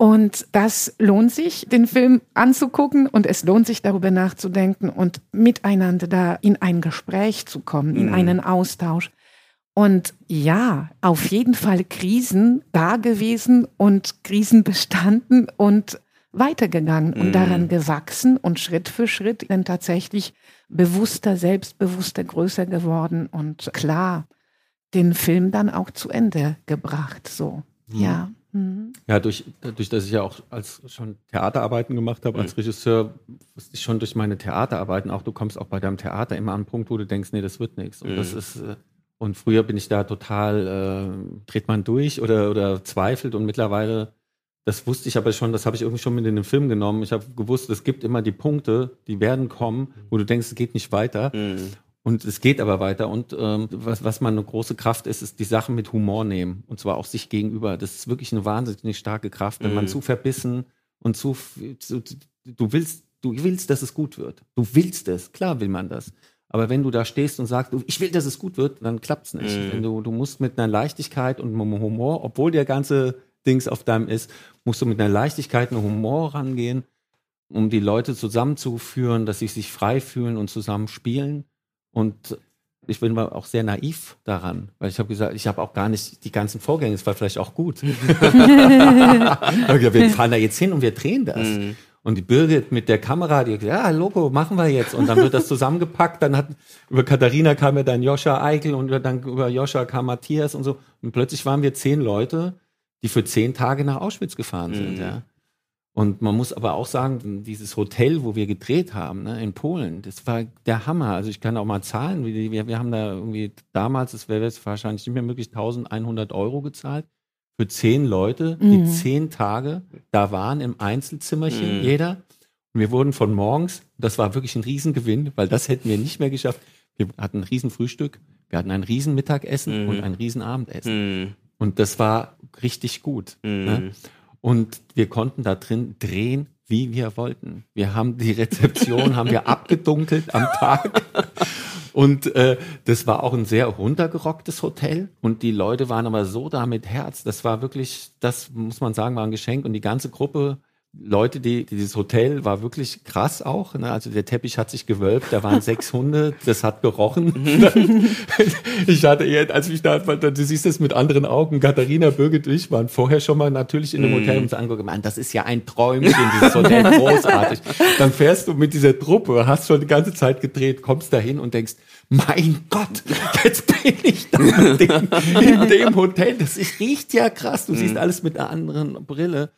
und das lohnt sich, den Film anzugucken und es lohnt sich darüber nachzudenken und miteinander da in ein Gespräch zu kommen, in mhm. einen Austausch. Und ja, auf jeden Fall Krisen da gewesen und Krisen bestanden und weitergegangen und mhm. daran gewachsen und Schritt für Schritt dann tatsächlich bewusster, selbstbewusster, größer geworden und klar den Film dann auch zu Ende gebracht. So, mhm. ja. Mhm. Ja, durch, dadurch, dass ich ja auch als schon Theaterarbeiten gemacht habe, als mhm. Regisseur, wusste ich schon durch meine Theaterarbeiten auch, du kommst auch bei deinem Theater immer an einen Punkt, wo du denkst, nee, das wird nichts. Und mhm. das ist, äh, und früher bin ich da total, äh, dreht man durch oder, oder zweifelt und mittlerweile, das wusste ich aber schon, das habe ich irgendwie schon mit in den Film genommen. Ich habe gewusst, es gibt immer die Punkte, die werden kommen, wo du denkst, es geht nicht weiter. Und es geht aber weiter. Und ähm, was, was man eine große Kraft ist, ist die Sachen mit Humor nehmen. Und zwar auch sich gegenüber. Das ist wirklich eine wahnsinnig starke Kraft. Wenn mhm. man zu verbissen und zu, zu, du willst, du willst, dass es gut wird. Du willst es. Klar will man das. Aber wenn du da stehst und sagst, ich will, dass es gut wird, dann klappt's nicht. Mhm. Wenn du, du musst mit einer Leichtigkeit und einem Humor, obwohl der ganze Dings auf deinem ist, musst du mit einer Leichtigkeit und Humor rangehen, um die Leute zusammenzuführen, dass sie sich frei fühlen und zusammen spielen. Und ich bin auch sehr naiv daran, weil ich habe gesagt, ich habe auch gar nicht die ganzen Vorgänge, es war vielleicht auch gut. wir fahren da jetzt hin und wir drehen das. Mhm. Und die Birgit mit der Kamera, die hat gesagt, ja, Logo, machen wir jetzt. Und dann wird das zusammengepackt. Dann hat, über Katharina kam ja dann Joscha Eichel und dann über Joscha kam Matthias und so. Und plötzlich waren wir zehn Leute, die für zehn Tage nach Auschwitz gefahren sind, mhm. ja. Und man muss aber auch sagen, dieses Hotel, wo wir gedreht haben, ne, in Polen, das war der Hammer. Also ich kann auch mal zahlen. Wir, wir haben da irgendwie damals, das wäre jetzt wahrscheinlich nicht mehr möglich, 1100 Euro gezahlt für zehn Leute, die mhm. zehn Tage da waren im Einzelzimmerchen, mhm. jeder. Und wir wurden von morgens, das war wirklich ein Riesengewinn, weil das hätten wir nicht mehr geschafft. Wir hatten ein Riesenfrühstück, wir hatten ein Riesenmittagessen mhm. und ein Riesenabendessen. Mhm. Und das war richtig gut. Ne? Und wir konnten da drin drehen, wie wir wollten. Wir haben die Rezeption haben wir abgedunkelt am Tag. Und äh, das war auch ein sehr runtergerocktes Hotel. Und die Leute waren aber so da mit Herz. Das war wirklich, das muss man sagen, war ein Geschenk. Und die ganze Gruppe Leute, die, dieses Hotel war wirklich krass auch. Ne? Also der Teppich hat sich gewölbt, da waren sechs Hunde, das hat gerochen. ich hatte eher, als ich da, du siehst das mit anderen Augen, Katharina, Birgit ich waren vorher schon mal natürlich in einem Hotel und angeguckt, man, das ist ja ein Träumchen, dieses Hotel, großartig. Dann fährst du mit dieser Truppe, hast schon die ganze Zeit gedreht, kommst da hin und denkst, mein Gott, jetzt bin ich da in dem, in dem Hotel. Das riecht ja krass. Du siehst mhm. alles mit einer anderen Brille.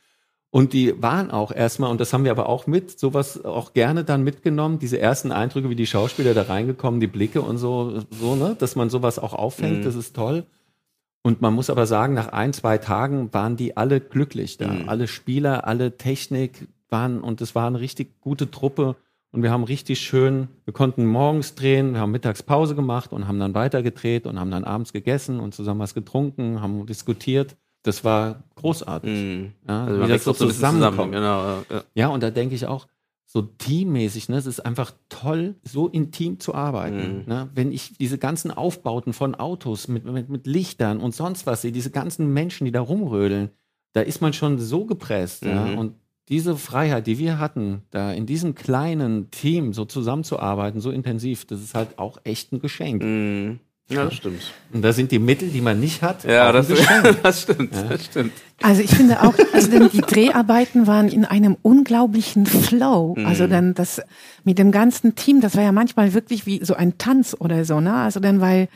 Und die waren auch erstmal, und das haben wir aber auch mit, sowas auch gerne dann mitgenommen, diese ersten Eindrücke, wie die Schauspieler da reingekommen, die Blicke und so, so, ne, dass man sowas auch auffängt, mhm. das ist toll. Und man muss aber sagen, nach ein, zwei Tagen waren die alle glücklich da. Mhm. Alle Spieler, alle Technik waren, und es war eine richtig gute Truppe. Und wir haben richtig schön, wir konnten morgens drehen, wir haben Mittagspause gemacht und haben dann weiter gedreht und haben dann abends gegessen und zusammen was getrunken, haben diskutiert das war großartig. Mhm. Ja, also wie das so zusammenkommt. Zusammen, genau, ja. ja, und da denke ich auch, so teammäßig. Ne? Es ist einfach toll, so intim zu arbeiten. Mhm. Ne? Wenn ich diese ganzen Aufbauten von Autos mit, mit, mit Lichtern und sonst was sehe, diese ganzen Menschen, die da rumrödeln, da ist man schon so gepresst. Ja? Mhm. Und diese Freiheit, die wir hatten, da in diesem kleinen Team so zusammenzuarbeiten, so intensiv, das ist halt auch echt ein Geschenk. Mhm. Ja, das stimmt. Und da sind die Mittel, die man nicht hat, Ja, das, das stimmt. Das stimmt. Also ich finde auch, also denn die Dreharbeiten waren in einem unglaublichen Flow. Also dann das mit dem ganzen Team, das war ja manchmal wirklich wie so ein Tanz oder so, ne? Also dann weil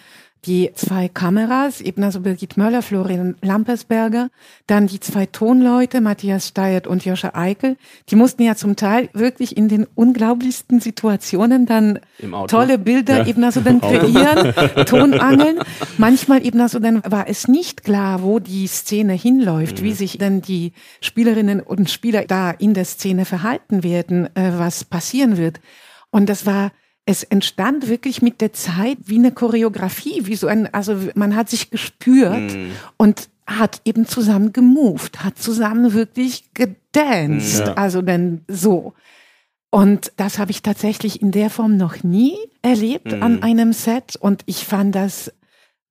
die zwei Kameras, eben also Birgit Möller, Florian Lampersberger, dann die zwei Tonleute, Matthias Steyert und Joscha Eikel, die mussten ja zum Teil wirklich in den unglaublichsten Situationen dann tolle Bilder eben also dann kreieren, Tonangeln. Manchmal eben also dann war es nicht klar, wo die Szene hinläuft, wie sich dann die Spielerinnen und Spieler da in der Szene verhalten werden, äh, was passieren wird. Und das war es entstand wirklich mit der Zeit wie eine Choreografie, wie so ein, also man hat sich gespürt und hat eben zusammen gemoved, hat zusammen wirklich gedanced, Ja. also dann so. Und das habe ich tatsächlich in der Form noch nie erlebt an einem Set. Und ich fand das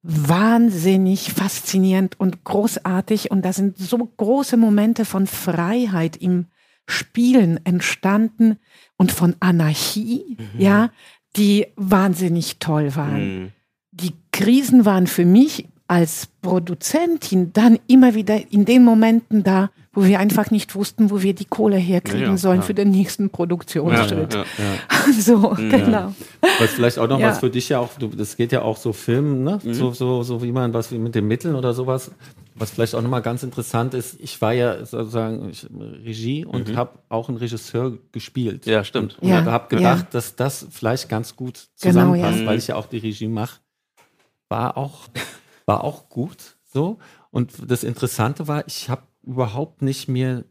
wahnsinnig faszinierend und großartig. Und da sind so große Momente von Freiheit im Spielen entstanden und von Anarchie, ja, die wahnsinnig toll waren. Mhm. Die Krisen waren für mich als Produzentin dann immer wieder in den Momenten da, wo wir einfach nicht wussten, wo wir die Kohle herkriegen Ja, sollen ja. für den nächsten Produktionsschritt. Ja, ja. Ja. So, genau. Was vielleicht auch noch Ja. was für dich ja auch, du, das geht ja auch so Filmen, ne? Mhm. So, so, so wie man was wie mit den Mitteln oder sowas. Was vielleicht auch nochmal ganz interessant ist, ich war ja sozusagen ich, Regie und habe auch einen Regisseur gespielt. Mhm. Ja, stimmt. Und Ja, habe gedacht, ja. dass das vielleicht ganz gut Genau, zusammenpasst, ja. weil ich ja auch die Regie mache. War auch, war auch gut so. Und das Interessante war, ich habe überhaupt nicht mir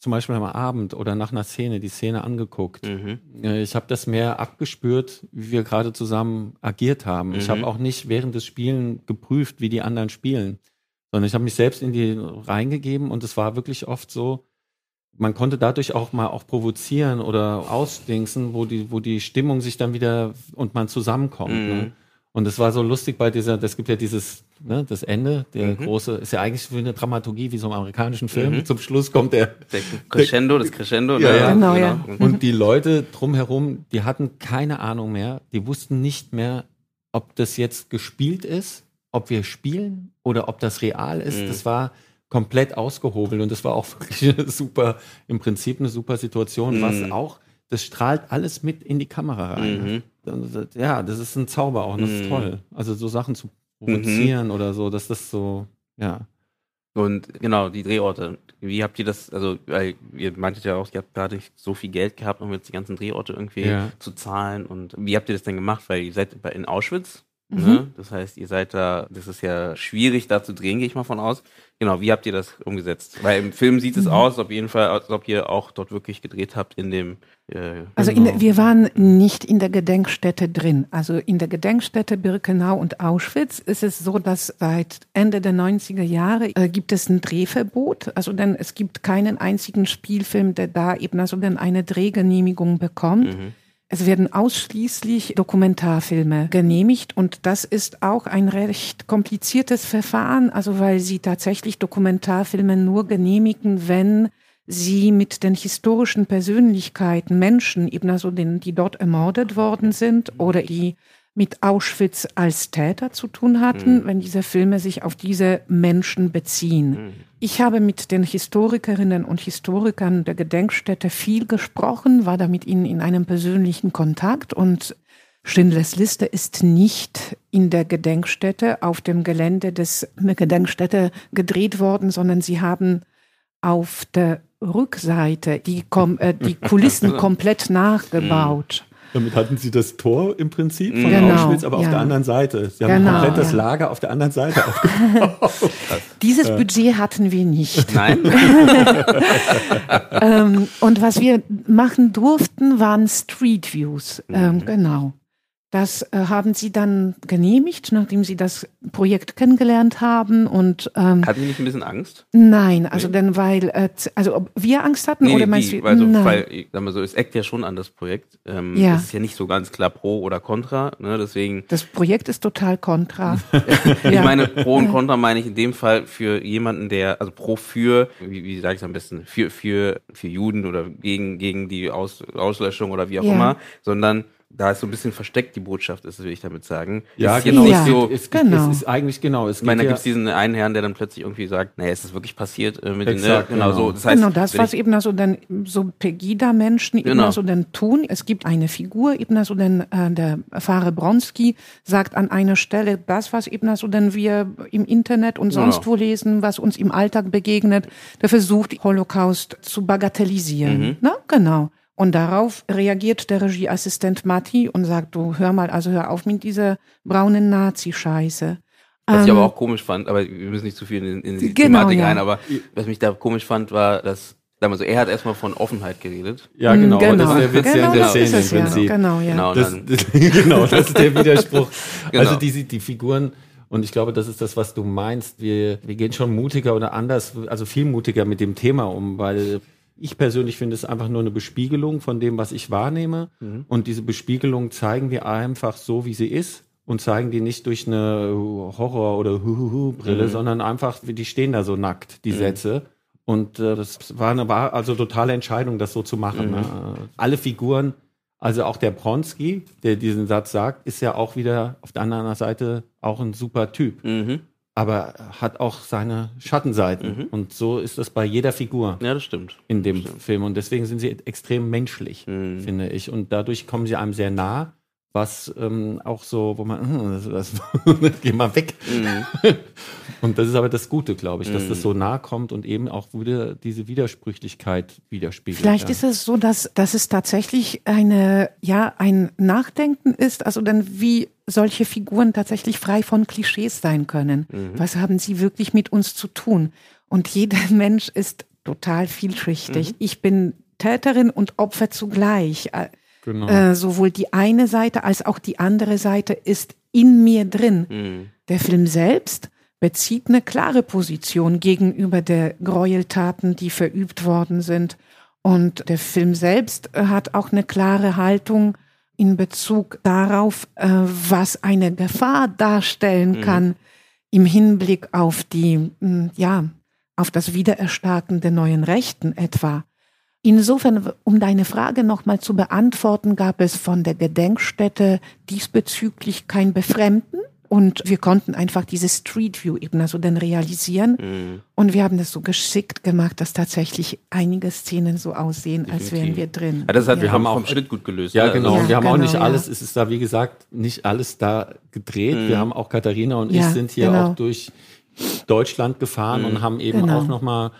zum Beispiel am Abend oder nach einer Szene die Szene angeguckt. Mhm. Äh, Ich habe das mehr abgespürt, wie wir gerade zusammen agiert haben. Ich Mhm. habe auch nicht während des Spielen geprüft, wie die anderen spielen, sondern ich habe mich selbst in die reingegeben und es war wirklich oft so, man konnte dadurch auch mal auch provozieren oder ausdingsen, wo die, wo die Stimmung sich dann wieder und man zusammenkommt. Mhm. Ne? Und es war so lustig bei dieser, das gibt ja dieses, ne, das Ende, der Mhm. große, ist ja eigentlich wie eine Dramaturgie, wie so im amerikanischen Film. Mhm. Zum Schluss kommt der, Der Crescendo, das Crescendo. Ja, ne? ja. Genau, ja. und die Leute drumherum, die hatten keine Ahnung mehr. Die wussten nicht mehr, ob das jetzt gespielt ist, ob wir spielen oder ob das real ist. Mhm. Das war komplett ausgehobelt und das war auch wirklich eine super, im Prinzip eine super Situation, Mhm. was auch, das strahlt alles mit in die Kamera rein. Mhm. Ja, das ist ein Zauber auch und das ist Mhm. toll. Also so Sachen zu provozieren oder so, dass das so, ja. Und genau, die Drehorte. Wie habt ihr das, also, weil ihr meintet ja auch, ihr habt gerade nicht so viel Geld gehabt, um jetzt die ganzen Drehorte irgendwie Ja. zu zahlen. Und wie habt ihr das denn gemacht? Weil ihr seid in Auschwitz, Mhm. ne? Das heißt, ihr seid da, das ist ja schwierig da zu drehen, gehe ich mal von aus. Genau, wie habt ihr das umgesetzt? Weil im Film sieht es Mhm. aus, auf jeden Fall, als ob ihr auch dort wirklich gedreht habt in dem, äh, Also genau. der- wir waren nicht in der Gedenkstätte drin. Also in der Gedenkstätte Birkenau und Auschwitz ist es so, dass seit Ende der 90er Jahre äh, gibt es ein Drehverbot. Also denn es gibt keinen einzigen Spielfilm, der da eben also dann eine Drehgenehmigung bekommt. Mhm. Es werden ausschließlich Dokumentarfilme genehmigt und das ist auch ein recht kompliziertes Verfahren, also weil sie tatsächlich Dokumentarfilme nur genehmigen, wenn sie mit den historischen Persönlichkeiten, Menschen, eben also den, die dort ermordet worden sind oder die mit Auschwitz als Täter zu tun hatten, wenn diese Filme sich auf diese Menschen beziehen. Mhm. Ich habe mit den Historikerinnen und Historikern der Gedenkstätte viel gesprochen, war da mit ihnen in einem persönlichen Kontakt und Schindlers Liste ist nicht in der Gedenkstätte auf dem Gelände des der Gedenkstätte gedreht worden, sondern sie haben auf der Rückseite die, Kom äh, die Kulissen komplett nachgebaut. Damit hatten sie das Tor im Prinzip von Genau, Auschwitz, aber auf ja. der anderen Seite. Sie haben Genau, komplett das ja. Lager auf der anderen Seite aufgebaut. Dieses Budget hatten wir nicht. Nein? ähm, und was wir machen durften, waren Street Views. Ähm, genau. Das äh, haben Sie dann genehmigt, nachdem Sie das Projekt kennengelernt haben und ähm, Hatten Sie nicht ein bisschen Angst? nein, also denn weil äh, also ob wir Angst hatten Nee, oder nee, meinst die, du also, nein. weil, sag mal so, es eckt ja schon an das Projekt. Ähm, Ja. Es ist ja nicht so ganz klar pro oder contra, ne? Deswegen, das Projekt ist total kontra. ich meine, pro und contra meine ich in dem Fall für jemanden, der, also pro für, wie, wie sage ich es am besten, für, für, für Juden oder gegen, gegen die Aus, Auslöschung oder wie auch Ja. immer, sondern da ist so ein bisschen versteckt die Botschaft, ist, will ich damit sagen. Ja, es ist genau. Ja. nicht so, Es, Genau. es ist eigentlich genau. Es ich meine, da geht gibt's diesen einen Herrn, der dann plötzlich irgendwie sagt, naja, ist das wirklich passiert äh, mit den, ne? Exakt, genau, genau. so. Das heißt, genau, das, was ich- eben also dann so Pegida-Menschen eben Genau. also dann tun. Es gibt eine Figur, eben also dann äh, der Fahre Bronski sagt an einer Stelle das, was eben also dann wir im Internet und sonst Genau. wo lesen, was uns im Alltag begegnet, der versucht, Holocaust zu bagatellisieren. Mhm. Ne? Genau. Und darauf reagiert der Regieassistent Matti und sagt, du hör mal, also hör auf mit dieser braunen Nazi-Scheiße. Was ich Ähm, aber auch komisch fand, aber wir müssen nicht zu viel in, in die Genau, Thematik ja. rein, aber was mich da komisch fand, war, dass, sag mal so, er hat erstmal von Offenheit geredet. Ja, genau. genau. Das ist der Witz ja in genau der das Szene im ja. Prinzip. Genau, ja. Genau, Das, genau, das ist der Widerspruch. Genau. Also die, die Figuren, und ich glaube, das ist das, was du meinst. Wir, wir gehen schon mutiger oder anders, also viel mutiger mit dem Thema um, weil ich persönlich finde es einfach nur eine Bespiegelung von dem, was ich wahrnehme. Mhm. Und diese Bespiegelung zeigen wir einfach so, wie sie ist. Und zeigen die nicht durch eine Horror- oder Huhuhu-Brille, Mhm. sondern einfach, die stehen da so nackt, die Sätze. Und äh, das war eine war also totale Entscheidung, das so zu machen. Mhm. Ne? Alle Figuren, also auch der Bronski, der diesen Satz sagt, ist ja auch wieder auf der anderen Seite auch ein super Typ, mhm. Aber hat auch seine Schattenseiten. Mhm. Und so ist das bei jeder Figur Ja, das stimmt. in dem Film. Und deswegen sind sie extrem menschlich, Mhm. finde ich. Und dadurch kommen sie einem sehr nah, was ähm, auch so, wo man, hm, das, das, geh mal weg. Mhm. Und das ist aber das Gute, glaube ich, dass Mhm. das so nah kommt und eben auch wieder diese Widersprüchlichkeit widerspiegelt. Vielleicht ja. ist es so, dass, dass es tatsächlich eine, ja, ein Nachdenken ist, also dann wie solche Figuren tatsächlich frei von Klischees sein können. Mhm. Was haben sie wirklich mit uns zu tun? Und jeder Mensch ist total vielschichtig. Mhm. Ich bin Täterin und Opfer zugleich. Äh, Genau. Äh, sowohl die eine Seite als auch die andere Seite ist in mir drin. Mhm. Der Film selbst bezieht eine klare Position gegenüber der Gräueltaten, die verübt worden sind. Und der Film selbst hat auch eine klare Haltung in Bezug darauf, äh, was eine Gefahr darstellen kann im Hinblick auf die, mh, ja, auf das Wiedererstarken der neuen Rechten etwa. Insofern, um deine Frage nochmal zu beantworten, gab es von der Gedenkstätte diesbezüglich kein Befremden und wir konnten einfach diese Street View eben also dann realisieren Mhm. und wir haben das so geschickt gemacht, dass tatsächlich einige Szenen so aussehen, als wären wir drin. Ja, das hat ja. wir haben auch- auch vom Schnitt gut gelöst. Ja, ne? genau. Also, und wir haben auch genau, nicht ja. alles, es ist da, wie gesagt, nicht alles da gedreht. Mhm. Wir haben auch Katharina und Ja, ich sind hier genau. auch durch Deutschland gefahren Mhm. und haben eben Genau. auch nochmal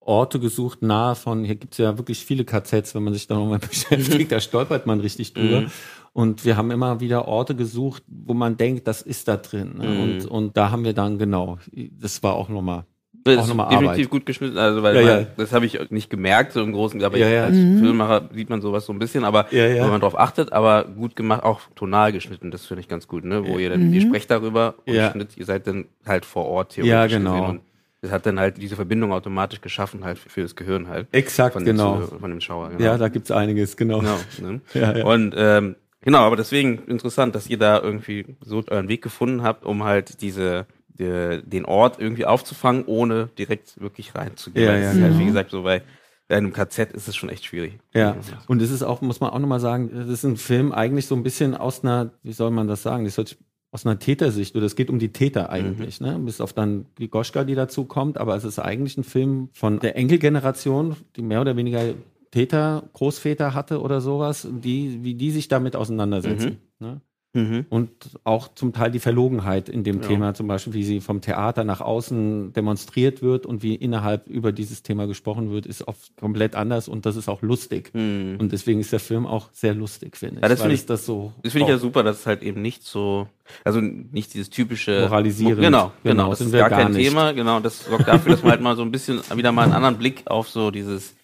Orte gesucht, nahe von, hier gibt's ja wirklich viele KZs, wenn man sich da nochmal beschäftigt, da stolpert man richtig drüber. Und wir haben immer wieder Orte gesucht, wo man denkt, das ist da drin. Ne? Mhm. Und, und da haben wir dann, genau, das war auch nochmal Das auch nochmal definitiv Arbeit. gut geschnitten, also weil Ja, man, ja. das habe ich nicht gemerkt, so im Großen, aber Ja, ich, ja. als Mhm. Filmemacher sieht man sowas so ein bisschen, aber Ja, ja. wenn man drauf achtet, aber gut gemacht, auch tonal geschnitten, das finde ich ganz gut, ne? Wo ihr dann, Mhm. ihr sprecht darüber und Ja. Schnitt, ihr seid dann halt vor Ort theoretisch Ja, genau. gesehen und das hat dann halt diese Verbindung automatisch geschaffen, halt für das Gehirn halt. Exakt, von dem genau. Zuhörer, von dem Schauer. Genau. Ja, da gibt's einiges, genau. Genau. Ne? Ja, ja. Und ähm, genau, aber deswegen interessant, dass ihr da irgendwie so euren Weg gefunden habt, um halt diese de, den Ort irgendwie aufzufangen, ohne direkt wirklich reinzugehen. Ja, ja, ist halt, genau. wie gesagt, so bei einem KZ ist es schon echt schwierig. Ja, und es ist auch, muss man auch nochmal sagen, das ist ein Film eigentlich so ein bisschen aus einer, wie soll man das sagen, das ist aus einer Tätersicht, oder es geht um die Täter eigentlich, ne? Bis auf dann die Goschka, die dazu kommt, aber es ist eigentlich ein Film von der Enkelgeneration, die mehr oder weniger Täter, Großväter hatte oder sowas, die, wie die sich damit auseinandersetzen. Ne? Mhm. Und auch zum Teil die Verlogenheit in dem Ja. Thema, zum Beispiel, wie sie vom Theater nach außen demonstriert wird und wie innerhalb über dieses Thema gesprochen wird, ist oft komplett anders und das ist auch lustig. Mhm. Und deswegen ist der Film auch sehr lustig, finde ich. Ja, das finde ich- das so. Das finde ich ja super, dass es halt eben nicht so, also nicht dieses typische Moralisierend. Genau, Genau, genau. Das sind ist gar gar kein nicht. Thema. Genau, das sorgt dafür, dass man halt mal so ein bisschen wieder mal einen anderen Blick auf so dieses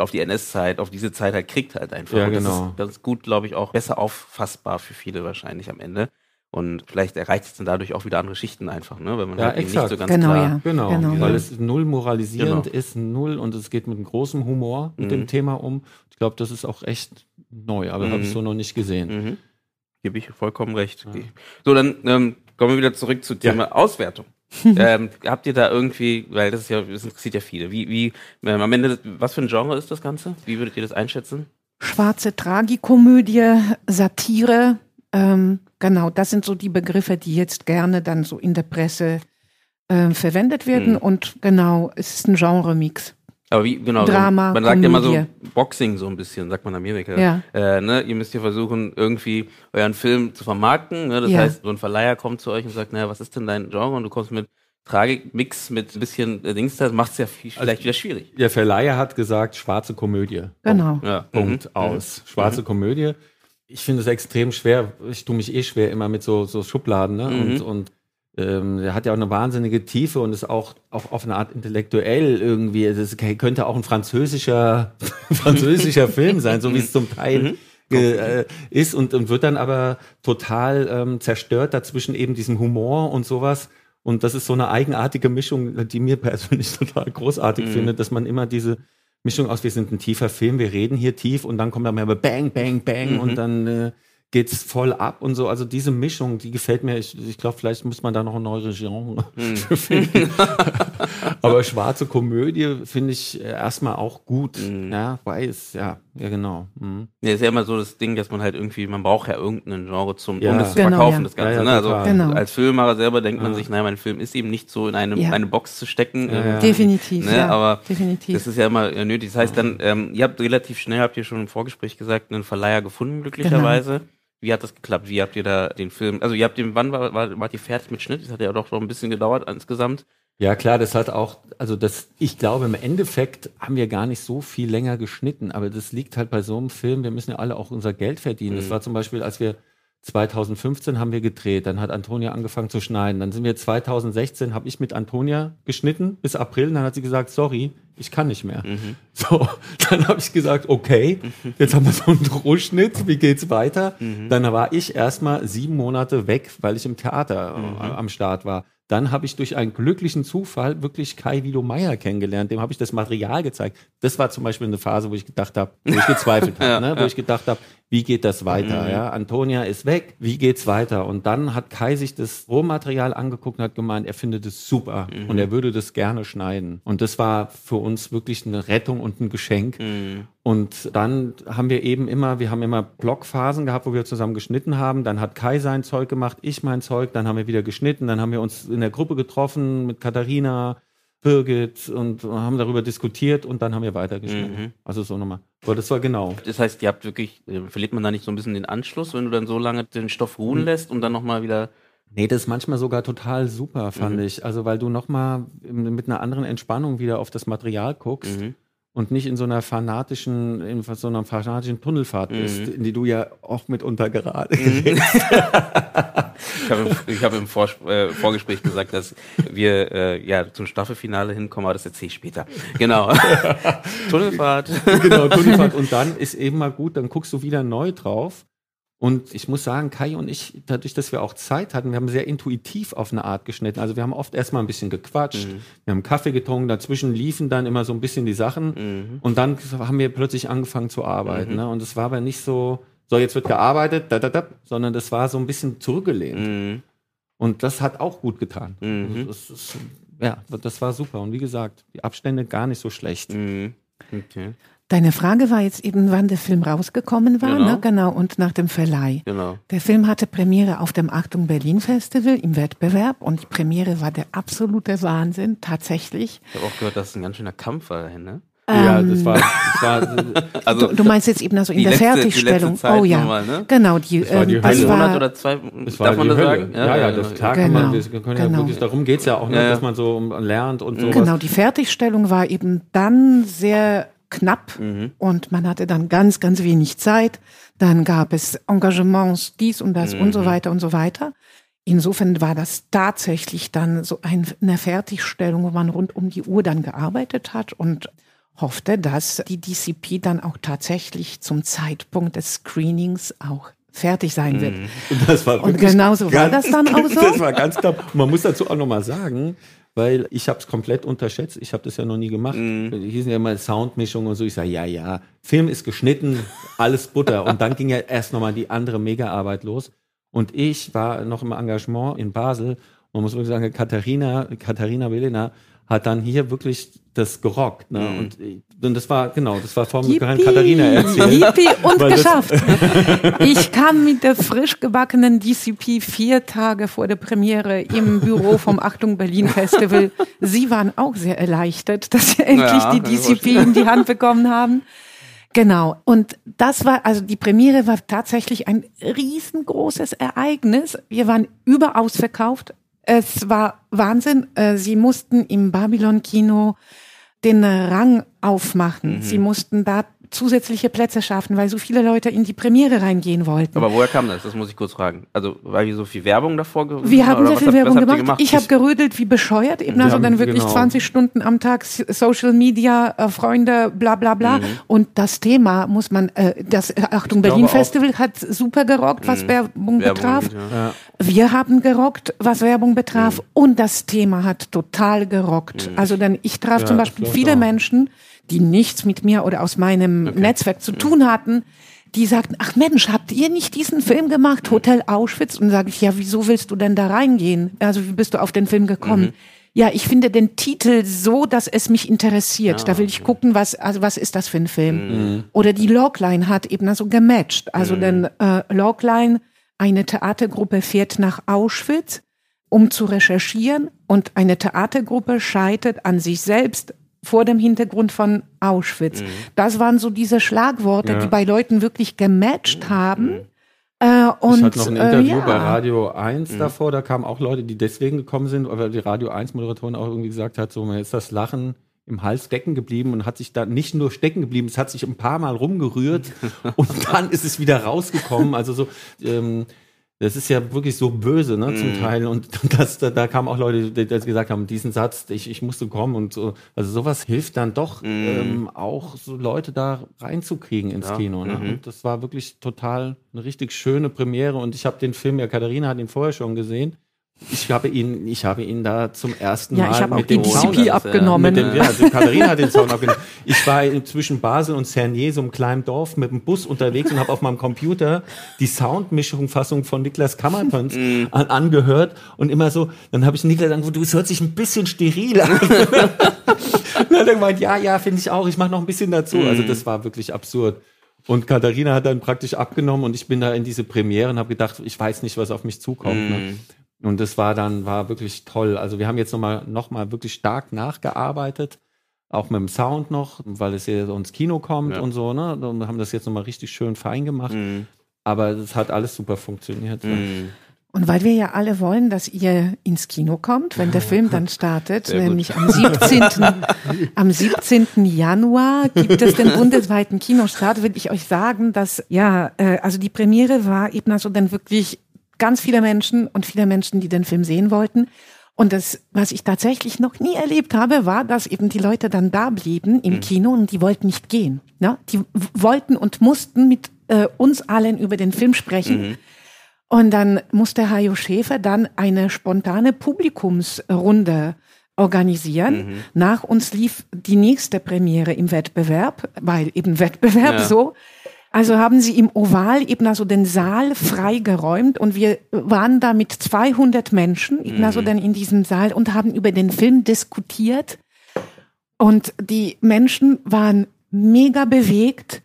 auf die NS-Zeit, auf diese Zeit halt kriegt halt einfach. Ja, Und genau. Das ist, gut, glaube ich, auch besser auffassbar für viele wahrscheinlich am Ende. Und vielleicht erreicht es dann dadurch auch wieder andere Schichten einfach, ne? Wenn man Ja, halt eben nicht so ganz Genau, klar. ja. Genau, Genau. weil es null moralisierend Genau. ist, null und es geht mit einem großen Humor mit Mhm. dem Thema um. Ich glaube, das ist auch echt neu, aber Mhm. habe ich so noch nicht gesehen. Mhm. Gebe ich vollkommen recht. So, dann ähm, kommen wir wieder zurück zu Thema Auswertung. ähm, habt ihr da irgendwie, weil das ist ja, das interessiert ja viele, wie, wie, ähm, am Ende, was für ein Genre ist das Ganze? Wie würdet ihr das einschätzen? Schwarze Tragikomödie, Satire, ähm, genau, das sind so die Begriffe, die jetzt gerne dann so in der Presse ähm, verwendet werden. Mhm. Und genau, es ist ein Genre-Mix. Aber wie, genau, Drama, so, man sagt ja immer so. Boxing so ein bisschen, sagt man in Amerika. Ja. Äh, ne, ihr müsst ja versuchen, irgendwie euren Film zu vermarkten. Ne? Das Ja. heißt, so ein Verleiher kommt zu euch und sagt, naja, was ist denn dein Genre? Und du kommst mit Tragik-Mix, mit ein bisschen äh, Dings, das macht es ja viel, vielleicht wieder schwierig. Der Verleiher hat gesagt, schwarze Komödie. Genau. Ja. Punkt Mhm. aus. Schwarze Komödie. Ich finde es extrem schwer. Ich tue mich eh schwer immer mit so, so Schubladen. Ne? Mhm. Und, und ähm, der hat ja auch eine wahnsinnige Tiefe und ist auch, auch auf eine Art intellektuell irgendwie. Das könnte auch ein französischer, französischer Film sein, so wie es zum Teil äh, ist und, und wird dann aber total ähm, zerstört dazwischen eben diesem Humor und sowas. Und das ist so eine eigenartige Mischung, die mir persönlich total großartig Mhm. finde, dass man immer diese Mischung aus, wir sind ein tiefer Film, wir reden hier tief und dann kommt dann mehr Bang, Bang, Bang Mhm. und dann äh, geht's voll ab und so. Also diese Mischung, die gefällt mir. Ich, ich glaube, vielleicht muss man da noch ein neues Genre Mhm. für finden. Aber schwarze Komödie finde ich äh, erstmal auch gut. Mhm. Ja, weiß, ja, ja genau. Mhm. Ja, ist ja immer so das Ding, dass man halt irgendwie, man braucht ja irgendein Genre zum, Ja. um das zu Genau, verkaufen, ja. das Ganze. Ja, ja, ne? Also. Genau. als Filmemacher selber denkt man Ja. sich, naja, mein Film ist eben nicht so in eine, Ja. eine Box zu stecken. Ja, ähm, ja. Definitiv, Ne, ja. aber definitiv. Das ist ja immer nötig. Das heißt dann, ähm, ihr habt relativ schnell, habt ihr schon im Vorgespräch gesagt, einen Verleiher gefunden, glücklicherweise. Genau. Wie hat das geklappt? Wie habt ihr da den Film, also ihr habt den, wann war, war, wart ihr fertig mit Schnitt? Das hat ja doch schon ein bisschen gedauert insgesamt. Ja, klar, das hat auch, also das, ich glaube, im Endeffekt haben wir gar nicht so viel länger geschnitten, aber das liegt halt bei so einem Film, wir müssen ja alle auch unser Geld verdienen. Das war zum Beispiel, als wir 2015 haben wir gedreht, dann hat Antonia angefangen zu schneiden. Dann sind wir 2016, habe ich mit Antonia geschnitten bis April, dann hat sie gesagt, sorry, ich kann nicht mehr. So, dann habe ich gesagt, okay, jetzt haben wir so einen Rohschnitt, wie geht's weiter? Dann war ich erstmal sieben Monate weg, weil ich im Theater äh, am Start war. Dann habe ich durch einen glücklichen Zufall wirklich Kai Wido Meier kennengelernt. Dem habe ich das Material gezeigt. Das war zum Beispiel eine Phase, wo ich gedacht habe, wo ich gezweifelt habe, ne? wo ich gedacht habe, wie geht das weiter? Ja, Antonia ist weg, wie geht's weiter? Und dann hat Kai sich das Rohmaterial angeguckt und hat gemeint, er findet es super und er würde das gerne schneiden. Und das war für uns wirklich eine Rettung und ein Geschenk. Und dann haben wir eben immer, wir haben immer Blockphasen gehabt, wo wir zusammen geschnitten haben. Dann hat Kai sein Zeug gemacht, ich mein Zeug, dann haben wir wieder geschnitten, dann haben wir uns in der Gruppe getroffen mit Katharina, Birgit und haben darüber diskutiert und dann haben wir weitergeschnitten. Also so nochmal. Aber das war genau. Das heißt, ihr habt wirklich, äh, verliert man da nicht so ein bisschen den Anschluss, wenn du dann so lange den Stoff ruhen lässt und dann nochmal wieder. Nee, das ist manchmal sogar total super, fand ich. Also weil du nochmal mit einer anderen Entspannung wieder auf das Material guckst. Mhm. Und nicht in so einer fanatischen, in so einer fanatischen Tunnelfahrt bist, Mhm. in die du ja auch mitunter gerade gerätst. Ich habe im, ich hab im Vorspr äh, Vorgespräch gesagt, dass wir äh, ja zum Staffelfinale hinkommen, aber das erzähle ich später. Genau. Tunnelfahrt. genau, Tunnelfahrt. Und dann ist eben mal gut, dann guckst du wieder neu drauf. Und ich muss sagen, Kai und ich, dadurch, dass wir auch Zeit hatten, wir haben sehr intuitiv auf eine Art geschnitten. Also wir haben oft erstmal ein bisschen gequatscht, wir haben Kaffee getrunken, dazwischen liefen dann immer so ein bisschen die Sachen. Und dann haben wir plötzlich angefangen zu arbeiten. Ne? Und es war aber nicht so, so jetzt wird gearbeitet, da, da, da, sondern das war so ein bisschen zurückgelehnt. Mhm. Und das hat auch gut getan. Mhm. Das ist, ja, das war super. Und wie gesagt, die Abstände gar nicht so schlecht. Mhm. Okay. Deine Frage war jetzt eben, wann der Film rausgekommen war, Genau. ne? Genau, und nach dem Verleih. Genau. Der Film hatte Premiere auf dem Achtung Berlin Festival im Wettbewerb und die Premiere war der absolute Wahnsinn, tatsächlich. Ich habe auch gehört, dass es ein ganz schöner Kampf war dahin, ne? Ja, Ähm, das war, das war Also du, du meinst jetzt eben also in die der letzte- Fertigstellung. oh ja, nochmal, ne? genau. Die, Das war die ähm, Hölle. das ein war, Monat oder zwei, Das war darf man die das Hölle. sagen? Ja, ja, das klar kann man, Genau. wir können ja Genau. wirklich, darum geht's ja auch, ne, Ja, ja. dass man so lernt und sowas. Genau, die Fertigstellung war eben dann sehr knapp Mhm. und man hatte dann ganz, ganz wenig Zeit. Dann gab es Engagements, dies und das und so Mhm. weiter und so weiter. Insofern war das tatsächlich dann so ein, eine Fertigstellung, wo man rund um die Uhr dann gearbeitet hat und hoffte, dass die DCP dann auch tatsächlich zum Zeitpunkt des Screenings auch fertig sein wird. Mhm. Und, das war und genauso war das dann auch so. Das war ganz. Und man muss dazu auch nochmal sagen, weil ich habe es komplett unterschätzt. Ich habe das ja noch nie gemacht. Mhm. Hießen ja immer Soundmischung und so. Ich sage, ja, ja, Film ist geschnitten, alles Butter. und dann ging ja erst nochmal die andere Megaarbeit los. Und ich war noch im Engagement in Basel. Man muss wirklich sagen, Katharina, Katharina Belena hat dann hier wirklich das gerockt. Ne? Mhm. Und, und das war, genau, das war vom Yippie, Katharina erzählt. Yippie und geschafft. ich kam mit der frisch gebackenen DCP vier Tage vor der Premiere im Büro vom Achtung Berlin Festival. Sie waren auch sehr erleichtert, dass sie endlich ja, die DCP in die Hand bekommen haben. Genau. Und das war, also die Premiere war tatsächlich ein riesengroßes Ereignis. Wir waren überaus verkauft. Es war Wahnsinn. Äh, sie mussten im Babylon-Kino den Rang aufmachen. Mhm. Sie mussten da zusätzliche Plätze schaffen, weil so viele Leute in die Premiere reingehen wollten. Aber woher kam das? Das muss ich kurz fragen. Also, weil wir so viel Werbung davor gemacht Wir haben sehr viel Werbung gemacht. gemacht. Ich habe gerödelt wie bescheuert, eben also dann wirklich genau. 20 Stunden am Tag Social Media, äh, Freunde, bla bla bla. Mhm. Und das Thema muss man, äh, das äh, Achtung ich Berlin Festival hat super gerockt, was mhm. Werbung, Werbung betraf. Ja. Wir haben gerockt, was Werbung betraf. Mhm. Und das Thema hat total gerockt. Mhm. Also dann, ich traf ja, zum Beispiel viele auch. Menschen, die nichts mit mir oder aus meinem okay. Netzwerk zu tun hatten, die sagten, ach Mensch, habt ihr nicht diesen Film gemacht, Hotel Auschwitz? Und sage ich, ja, wieso willst du denn da reingehen? Also wie bist du auf den Film gekommen? Mhm. Ja, ich finde den Titel so, dass es mich interessiert. Ja, da will ich gucken, was, also was ist das für ein Film? Mhm. Oder die Logline hat eben also gematcht. Also mhm. denn äh, Logline, eine Theatergruppe fährt nach Auschwitz, um zu recherchieren und eine Theatergruppe scheitert an sich selbst vor dem Hintergrund von Auschwitz. Mhm. Das waren so diese Schlagworte, ja. die bei Leuten wirklich gematcht mhm. haben. Mhm. Äh, und, ich hatte noch ein Interview äh, ja. bei Radio 1 mhm. davor, da kamen auch Leute, die deswegen gekommen sind, weil die Radio 1 Moderatorin auch irgendwie gesagt hat, so, mir ist das Lachen im Hals stecken geblieben und hat sich da nicht nur stecken geblieben, es hat sich ein paar Mal rumgerührt und dann ist es wieder rausgekommen. Also so, ähm, das ist ja wirklich so böse, ne, zum mm. Teil. Und das, da, da kamen auch Leute, die, die gesagt haben, diesen Satz, ich, ich musste kommen und so. Also sowas hilft dann doch, mm. ähm, auch so Leute da reinzukriegen ins ja. Kino. Ne? Mhm. Und das war wirklich total eine richtig schöne Premiere. Und ich habe den Film, ja, Katharina hat ihn vorher schon gesehen. Ich habe ihn, ich habe ihn da zum ersten ja, Mal ich habe mit dem DCP Sound, abgenommen. Mit dem, ja, also Katharina hat den Sound abgenommen. Ich war zwischen Basel und Cernier, so einem kleinen Dorf, mit dem Bus unterwegs und habe auf meinem Computer die Soundmischung Fassung von Niklas Kammertons mm. an, angehört und immer so, dann habe ich Niklas gesagt, du, es hört sich ein bisschen steril an. dann hat er gemeint, ja, ja, finde ich auch, ich mache noch ein bisschen dazu. Also mm. das war wirklich absurd. Und Katharina hat dann praktisch abgenommen und ich bin da in diese Premiere und habe gedacht, ich weiß nicht, was auf mich zukommt. Mm. Ne? Und das war dann, war wirklich toll. Also wir haben jetzt nochmal noch mal wirklich stark nachgearbeitet, auch mit dem Sound noch, weil es hier ins Kino kommt ja. und so, ne? Und haben das jetzt nochmal richtig schön fein gemacht. Mhm. Aber es hat alles super funktioniert. Mhm. Und weil wir ja alle wollen, dass ihr ins Kino kommt, wenn der Film dann startet, nämlich am 17. am 17. Januar gibt es den bundesweiten Kinostart, will ich euch sagen, dass ja, äh, also die Premiere war eben also dann wirklich ganz viele Menschen und viele Menschen, die den Film sehen wollten. Und das, was ich tatsächlich noch nie erlebt habe, war, dass eben die Leute dann da blieben im mhm. Kino und die wollten nicht gehen. Ne? Die wollten und mussten mit äh, uns allen über den Film sprechen. Mhm. Und dann musste Hajo Schäfer dann eine spontane Publikumsrunde organisieren. Mhm. Nach uns lief die nächste Premiere im Wettbewerb, weil eben Wettbewerb ja. so. Also haben sie im Oval eben also den Saal freigeräumt und wir waren da mit 200 Menschen eben also mhm. dann in diesem Saal und haben über den Film diskutiert. Und die Menschen waren mega bewegt,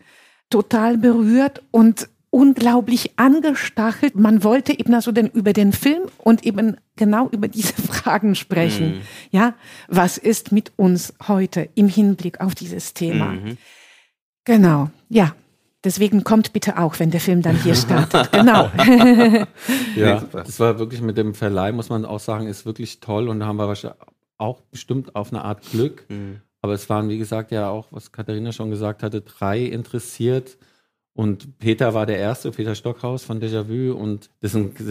total berührt und unglaublich angestachelt. Man wollte eben also dann über den Film und eben genau über diese Fragen sprechen. Mhm. Ja, was ist mit uns heute im Hinblick auf dieses Thema? Mhm. Genau, ja. Deswegen kommt bitte auch, wenn der Film dann hier startet. genau. ja, das war wirklich mit dem Verleih, muss man auch sagen, ist wirklich toll und da haben wir wahrscheinlich auch bestimmt auf eine Art Glück. Mhm. Aber es waren, wie gesagt, ja auch, was Katharina schon gesagt hatte, drei interessiert Und Peter war der erste, Peter Stockhaus von Déjà-vu. Und das ist, ein, das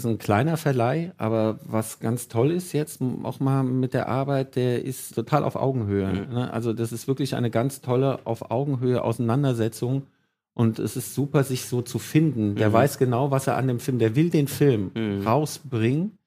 ist ein kleiner Verleih, aber was ganz toll ist jetzt auch mal mit der Arbeit, der ist total auf Augenhöhe. Mhm. Ne? Also das ist wirklich eine ganz tolle auf Augenhöhe Auseinandersetzung. Und es ist super, sich so zu finden. Der mhm. weiß genau, was er an dem Film, der will den Film mhm. rausbringen.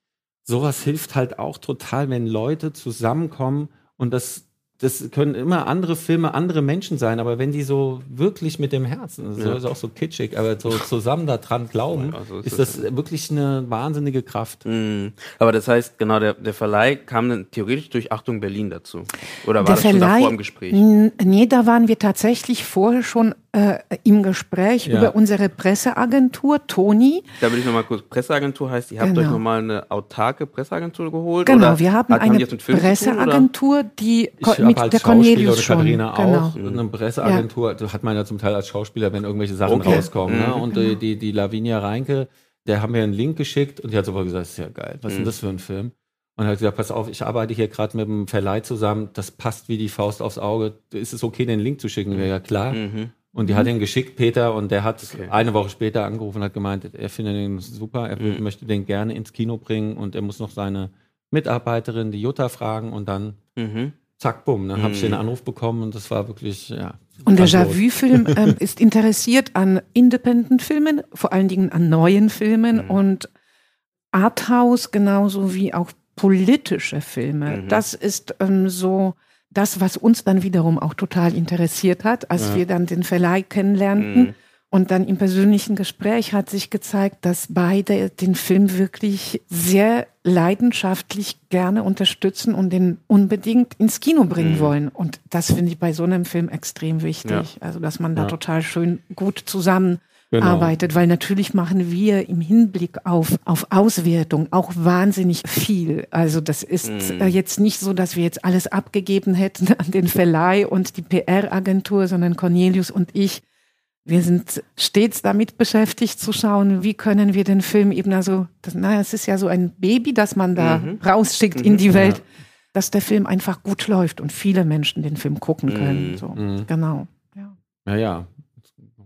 Sowas hilft halt auch total, wenn Leute zusammenkommen und das das können immer andere Filme, andere Menschen sein, aber wenn die so wirklich mit dem Herzen, das ja. ist auch so kitschig, aber so zusammen daran glauben, also ist, ist das wirklich eine wahnsinnige Kraft. Mhm. Aber das heißt, genau, der, der Verleih kam dann theoretisch durch Achtung Berlin dazu. Oder war der das Verleih, schon davor im Gespräch? Nee, da waren wir tatsächlich vorher schon äh, im Gespräch ja. über unsere Presseagentur, Toni. Da will ich nochmal kurz, Presseagentur heißt, ihr habt genau. euch nochmal eine autarke Presseagentur geholt? Genau, wir haben eine Presseagentur, die ich mit als der Cornelius oder Katharina schon, auch. Genau. Eine Presseagentur, ja. hat man ja zum Teil als Schauspieler, wenn irgendwelche Sachen okay. rauskommen. Ne? Mhm. Und genau. die, die Lavinia Reinke, der haben mir einen Link geschickt und die hat sofort gesagt, das ist ja geil, was mhm. ist denn das für ein Film? Und hat gesagt, pass auf, ich arbeite hier gerade mit dem Verleih zusammen, das passt wie die Faust aufs Auge. Ist es okay, den Link zu schicken? Mhm. Ja, klar. Mhm. Und die mhm. hat ihn geschickt, Peter, und der hat okay. eine Woche später angerufen und hat gemeint, er findet den super, er mhm. möchte den gerne ins Kino bringen und er muss noch seine Mitarbeiterin, die Jutta, fragen und dann mhm. zack, bumm, dann mhm. habe ich den Anruf bekommen und das war wirklich, ja. Und der Déjà-vu-Film ähm, ist interessiert an Independent-Filmen, vor allen Dingen an neuen Filmen mhm. und Arthouse genauso wie auch politische Filme. Mhm. Das ist ähm, so das, was uns dann wiederum auch total interessiert hat, als ja. wir dann den Verleih kennenlernten. Mhm. Und dann im persönlichen Gespräch hat sich gezeigt, dass beide den Film wirklich sehr leidenschaftlich gerne unterstützen und den unbedingt ins Kino bringen mhm. wollen. Und das finde ich bei so einem Film extrem wichtig. Ja. Also, dass man da ja. total schön gut zusammen genau. arbeitet, weil natürlich machen wir im Hinblick auf, auf Auswertung auch wahnsinnig viel. Also das ist mhm. jetzt nicht so, dass wir jetzt alles abgegeben hätten an den Verleih und die PR-Agentur, sondern Cornelius und ich, wir sind stets damit beschäftigt zu schauen, wie können wir den Film eben also, das, naja, es ist ja so ein Baby, das man da mhm. rausschickt mhm. in die Welt, ja. dass der Film einfach gut läuft und viele Menschen den Film gucken können. Mhm. So, mhm. genau. Ja. ja, ja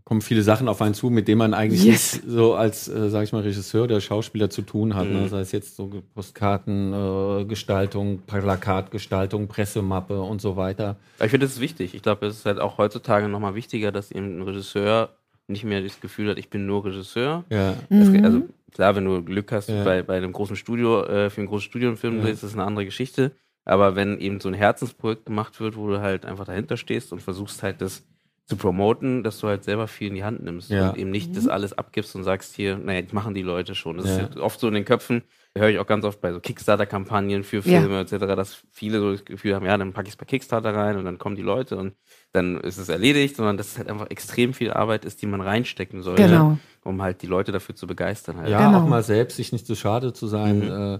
kommen viele Sachen auf einen zu, mit denen man eigentlich yes. nicht so als, äh, sag ich mal, Regisseur oder Schauspieler zu tun hat. Ne? Mhm. Ne? Sei es jetzt so Postkartengestaltung, äh, Plakatgestaltung, Pressemappe und so weiter. Ich finde, das ist wichtig. Ich glaube, es ist halt auch heutzutage nochmal wichtiger, dass eben ein Regisseur nicht mehr das Gefühl hat, ich bin nur Regisseur. Ja. Mhm. also klar, wenn du Glück hast ja. bei, bei einem großen Studio, äh, für einen großen Studienfilm, ja. ist das eine andere Geschichte. Aber wenn eben so ein Herzensprojekt gemacht wird, wo du halt einfach dahinter stehst und versuchst halt das zu promoten, dass du halt selber viel in die Hand nimmst ja. und eben nicht mhm. das alles abgibst und sagst hier, naja, das machen die Leute schon. Das ja. ist oft so in den Köpfen, höre ich auch ganz oft bei so Kickstarter-Kampagnen für Filme ja. etc., dass viele so das Gefühl haben, ja, dann packe ich es bei Kickstarter rein und dann kommen die Leute und dann ist es erledigt, sondern dass es halt einfach extrem viel Arbeit ist, die man reinstecken sollte, genau. um halt die Leute dafür zu begeistern. Halt. Ja, genau. auch mal selbst sich nicht zu schade zu sein, mhm. äh,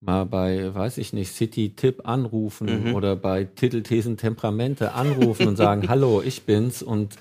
mal bei, weiß ich nicht, City Tipp anrufen mhm. oder bei Titelthesen Temperamente anrufen und sagen, hallo, ich bin's und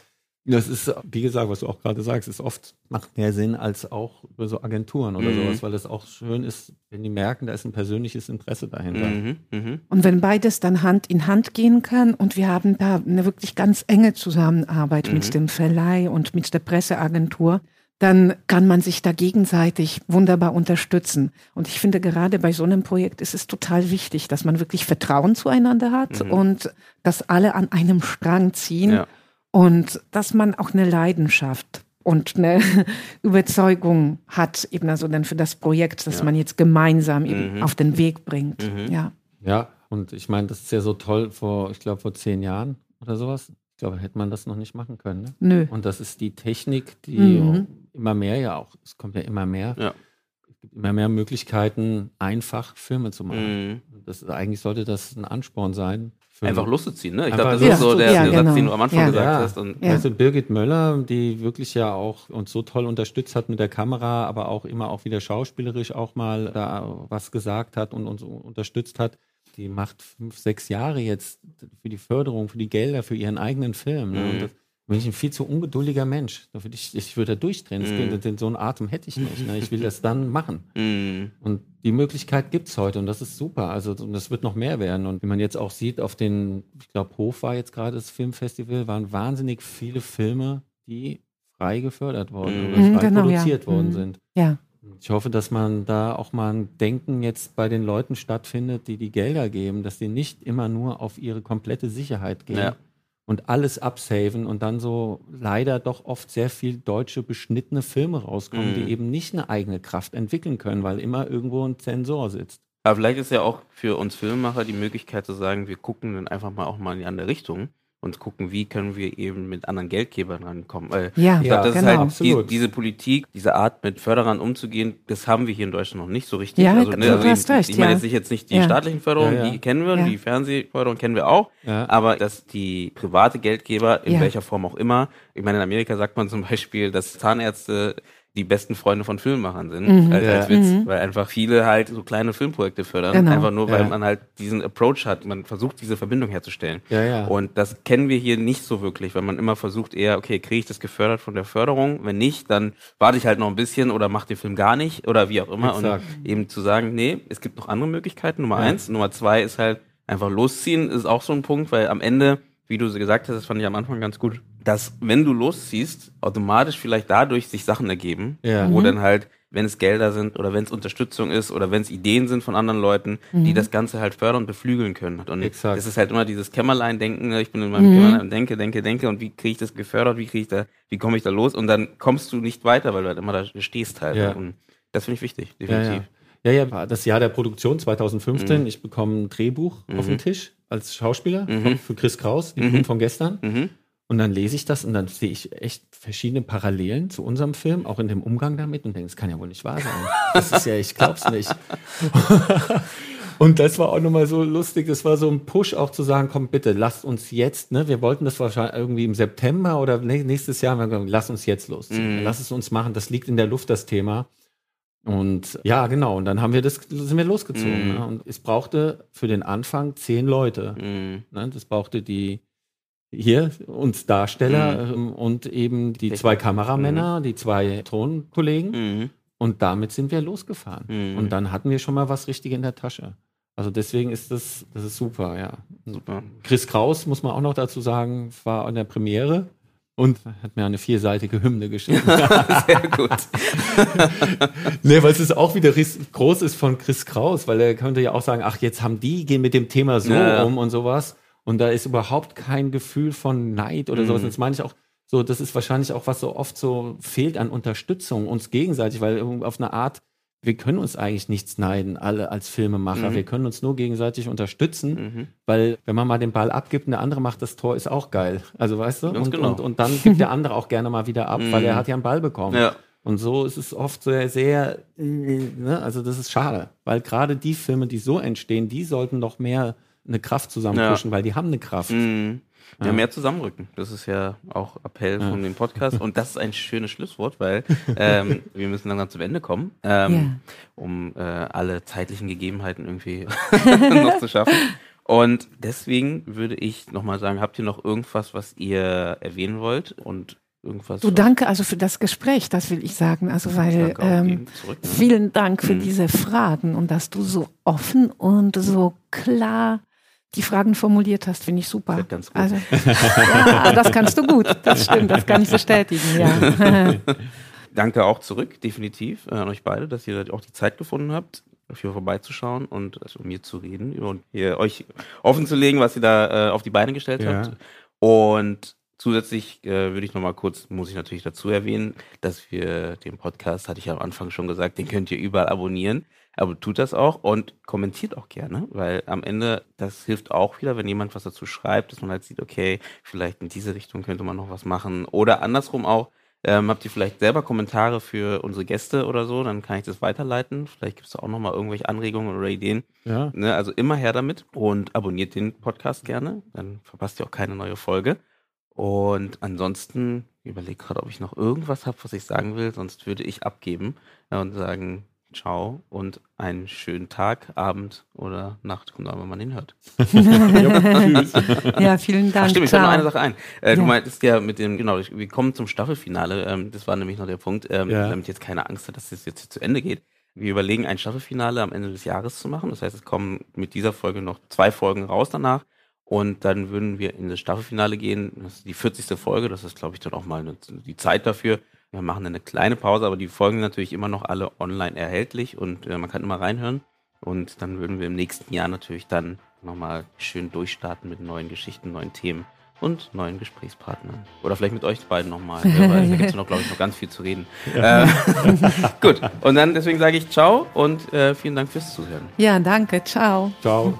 das ist, wie gesagt, was du auch gerade sagst, ist oft, macht mehr Sinn als auch über so Agenturen oder mhm. sowas, weil es auch schön ist, wenn die merken, da ist ein persönliches Interesse dahinter. Mhm. Mhm. Und wenn beides dann Hand in Hand gehen kann und wir haben da eine wirklich ganz enge Zusammenarbeit mit mhm. dem Verleih und mit der Presseagentur, dann kann man sich da gegenseitig wunderbar unterstützen. Und ich finde, gerade bei so einem Projekt ist es total wichtig, dass man wirklich Vertrauen zueinander hat mhm. und dass alle an einem Strang ziehen. Ja und dass man auch eine Leidenschaft und eine Überzeugung hat, eben also dann für das Projekt, das ja. man jetzt gemeinsam eben mhm. auf den Weg bringt. Mhm. Ja. Ja, und ich meine, das ist ja so toll vor, ich glaube, vor zehn Jahren oder sowas. Ich glaube, hätte man das noch nicht machen können. Ne? Nö. Und das ist die Technik, die mhm. immer mehr ja auch, es kommt ja immer mehr. Ja. Es gibt immer mehr Möglichkeiten, einfach Filme zu machen. Mhm. Das, eigentlich sollte das ein Ansporn sein, Einfach Lust zu ziehen, ne? Ich glaube, das ist so der, ja, der genau. Satz, den du am Anfang ja. gesagt ja. hast. Und du, Birgit Möller, die wirklich ja auch uns so toll unterstützt hat mit der Kamera, aber auch immer auch wieder schauspielerisch auch mal da was gesagt hat und uns unterstützt hat, die macht fünf, sechs Jahre jetzt für die Förderung, für die Gelder, für ihren eigenen Film. Ne? Und das, bin ich ein viel zu ungeduldiger Mensch. Ich, ich würde da durchdrehen. Mm. Den, so einen Atem hätte ich nicht. Ne? Ich will das dann machen. Mm. Und die Möglichkeit gibt's heute und das ist super. Also das wird noch mehr werden. Und wie man jetzt auch sieht, auf den, ich glaube, Hof war jetzt gerade das Filmfestival, waren wahnsinnig viele Filme, die frei gefördert worden Mhm. oder Mhm, frei genau, ja. produziert worden Mhm. sind. Ja. Ich hoffe, dass man da auch mal ein Denken jetzt bei den Leuten stattfindet, die die Gelder geben, dass die nicht immer nur auf ihre komplette Sicherheit gehen Ja. und alles absaven und dann so leider doch oft sehr viel deutsche beschnittene Filme rauskommen, Mhm. die eben nicht eine eigene Kraft entwickeln können, weil immer irgendwo ein Zensor sitzt. Aber vielleicht ist ja auch für uns Filmemacher die Möglichkeit zu sagen, wir gucken dann einfach mal auch mal in die andere Richtung und gucken, wie können wir eben mit anderen Geldgebern rankommen. Weil Ja, ich glaube, das genau. ist halt absolut. die, diese Politik, diese Art mit Förderern umzugehen, das haben wir hier in Deutschland noch nicht so richtig. Ja, also, du also hast eben, recht, ich meine ja. jetzt nicht, jetzt nicht die Ja. staatlichen Förderungen, Ja, ja. die kennen wir, Ja. die Fernsehförderung kennen wir auch, Ja. aber dass die private Geldgeber, in Ja. welcher Form auch immer, ich meine, in Amerika sagt man zum Beispiel, dass Zahnärzte die besten Freunde von Filmemachern sind, Mhm. als, als. Witz, Mhm. weil einfach viele halt so kleine Filmprojekte fördern, Genau. einfach nur, weil Ja. man halt diesen Approach hat, man versucht diese Verbindung herzustellen. Ja, ja. Und das kennen wir hier nicht so wirklich, weil man immer versucht eher, okay, kriege ich das gefördert von der Förderung? Wenn nicht, dann warte ich halt noch ein bisschen oder mache den Film gar nicht oder wie auch immer. Exakt. Und eben zu sagen, nee, es gibt noch andere Möglichkeiten. Nummer Ja. eins. Nummer zwei ist halt einfach losziehen, ist auch so ein Punkt, weil am Ende, wie du so gesagt hast, das fand ich am Anfang ganz gut, dass wenn du losziehst, automatisch vielleicht dadurch sich Sachen ergeben, Ja. wo Mhm. dann halt wenn es Gelder sind oder wenn es Unterstützung ist oder wenn es Ideen sind von anderen Leuten, die Mhm. das Ganze halt fördern und beflügeln können. Und Exakt. das ist halt immer dieses Kämmerlein-Denken, ne? ich bin in meinem Mhm. Kämmerlein und denke, denke, denke und wie kriege ich das gefördert, wie kriege ich da, wie komme ich da los und dann kommst du nicht weiter, weil du halt immer da stehst halt. Ja. Und das finde ich wichtig, definitiv. ja. ja, ja, das Jahr der Produktion 2015. Mhm. Ich bekomme ein Drehbuch auf den Tisch als Schauspieler Mhm. für Chris Kraus, die Mhm. Von gestern. Und dann lese ich das und dann sehe ich echt verschiedene Parallelen zu unserem Film, auch in dem Umgang damit und denke, das kann ja wohl nicht wahr sein. Das ist ja, ich glaub's nicht. Und das war auch nochmal so lustig, das war so ein Push auch zu sagen, komm bitte, lasst uns jetzt, ne, wir wollten das wahrscheinlich irgendwie im September oder nä- nächstes Jahr, wir haben gesagt, lass uns jetzt losziehen, Mhm. lass es uns machen, das liegt in der Luft, das Thema. Und ja, genau, und dann haben wir das, sind wir losgezogen. Mhm. Ne? Und es brauchte für den Anfang zehn Leute. Mhm. Ne? Das brauchte die hier uns Darsteller ähm, und eben die zwei Kameramänner, die zwei Tonkollegen. Mhm. Und damit sind wir losgefahren. Mhm. Und dann hatten wir schon mal was richtig in der Tasche. Also deswegen ist das, das ist super, ja. Super. Chris Kraus, muss man auch noch dazu sagen, war an der Premiere und hat mir eine vierseitige Hymne geschrieben. Sehr gut. nee, weil es ist auch wieder groß ist von Chris Kraus, weil er könnte ja auch sagen, ach, jetzt haben die, gehen mit dem Thema so ja. um und sowas. Und da ist überhaupt kein Gefühl von Neid oder Mhm. sowas. Das meine ich auch so, das ist wahrscheinlich auch, was so oft so fehlt an Unterstützung uns gegenseitig, weil auf eine Art, wir können uns eigentlich nichts neiden, alle als Filmemacher. Mhm. Wir können uns nur gegenseitig unterstützen, Mhm. weil wenn man mal den Ball abgibt und der andere macht das Tor, ist auch geil. Also weißt du? Und, genau. und, und dann gibt der andere auch gerne mal wieder ab, Mhm. weil er hat ja einen Ball bekommen. Ja. Und so ist es oft sehr, sehr, äh, ne? also das ist schade, weil gerade die Filme, die so entstehen, die sollten noch mehr eine Kraft zusammenpushen, weil die haben eine Kraft. Mhm. Ja, Ja. mehr zusammenrücken. Das ist ja auch Appell Ja. von dem Podcast. Und das ist ein schönes Schlusswort, weil ähm, wir müssen langsam zum Ende kommen, ähm, Ja. um äh, alle zeitlichen Gegebenheiten irgendwie noch zu schaffen. Und deswegen würde ich nochmal sagen, habt ihr noch irgendwas, was ihr erwähnen wollt? Und irgendwas. Du danke also für das Gespräch, das will ich sagen. Also weil ähm, zurück, ne? vielen Dank für Mhm. diese Fragen und dass du so offen und so klar die Fragen formuliert hast, finde ich super. Wird ganz gut. Also, ja, das kannst du gut. Das stimmt, das kann ich bestätigen. Ja. Danke auch zurück, definitiv, äh, an euch beide, dass ihr auch die Zeit gefunden habt, hier vorbeizuschauen und also mit mir zu reden und hier euch offen zu legen, was ihr da äh, auf die Beine gestellt Ja. habt. Und zusätzlich äh, würde ich nochmal kurz, muss ich natürlich dazu erwähnen, dass wir den Podcast, hatte ich ja am Anfang schon gesagt, den könnt ihr überall abonnieren. Aber tut das auch und kommentiert auch gerne, weil am Ende, das hilft auch wieder, wenn jemand was dazu schreibt, dass man halt sieht, okay, vielleicht in diese Richtung könnte man noch was machen. Oder andersrum auch, ähm, habt ihr vielleicht selber Kommentare für unsere Gäste oder so, dann kann ich das weiterleiten. Vielleicht gibt es da auch nochmal irgendwelche Anregungen oder Ideen. Ja. Ne? Also immer her damit und abonniert den Podcast gerne, dann verpasst ihr auch keine neue Folge. Und ansonsten überlege gerade, ob ich noch irgendwas habe, was ich sagen will, sonst würde ich abgeben äh, und sagen Ciao und einen schönen Tag, Abend oder Nacht, kommt an, wenn man ihn hört. ja, vielen Dank. Ach stimmt, ich fällt noch eine Sache ein. Äh, Du Ja. meintest ja mit dem, genau, ich- wir kommen zum Staffelfinale, ähm, das war nämlich noch der Punkt, ähm, Ja. damit jetzt keine Angst hat, dass es jetzt zu Ende geht. Wir überlegen, ein Staffelfinale am Ende des Jahres zu machen. Das heißt, es kommen mit dieser Folge noch zwei Folgen raus danach. Und dann würden wir in das Staffelfinale gehen. Das ist die 40. Folge. Das ist, glaube ich, dann auch mal eine, die Zeit dafür. Wir machen eine kleine Pause, aber die Folgen sind natürlich immer noch alle online erhältlich und äh, man kann immer reinhören. Und dann würden wir im nächsten Jahr natürlich dann nochmal schön durchstarten mit neuen Geschichten, neuen Themen und neuen Gesprächspartnern. Oder vielleicht mit euch beiden nochmal, weil da gibt es noch, glaube ich, noch ganz viel zu reden. Ja. Äh, gut, und dann deswegen sage ich ciao und äh, vielen Dank fürs Zuhören. Ja, danke, ciao. Ciao.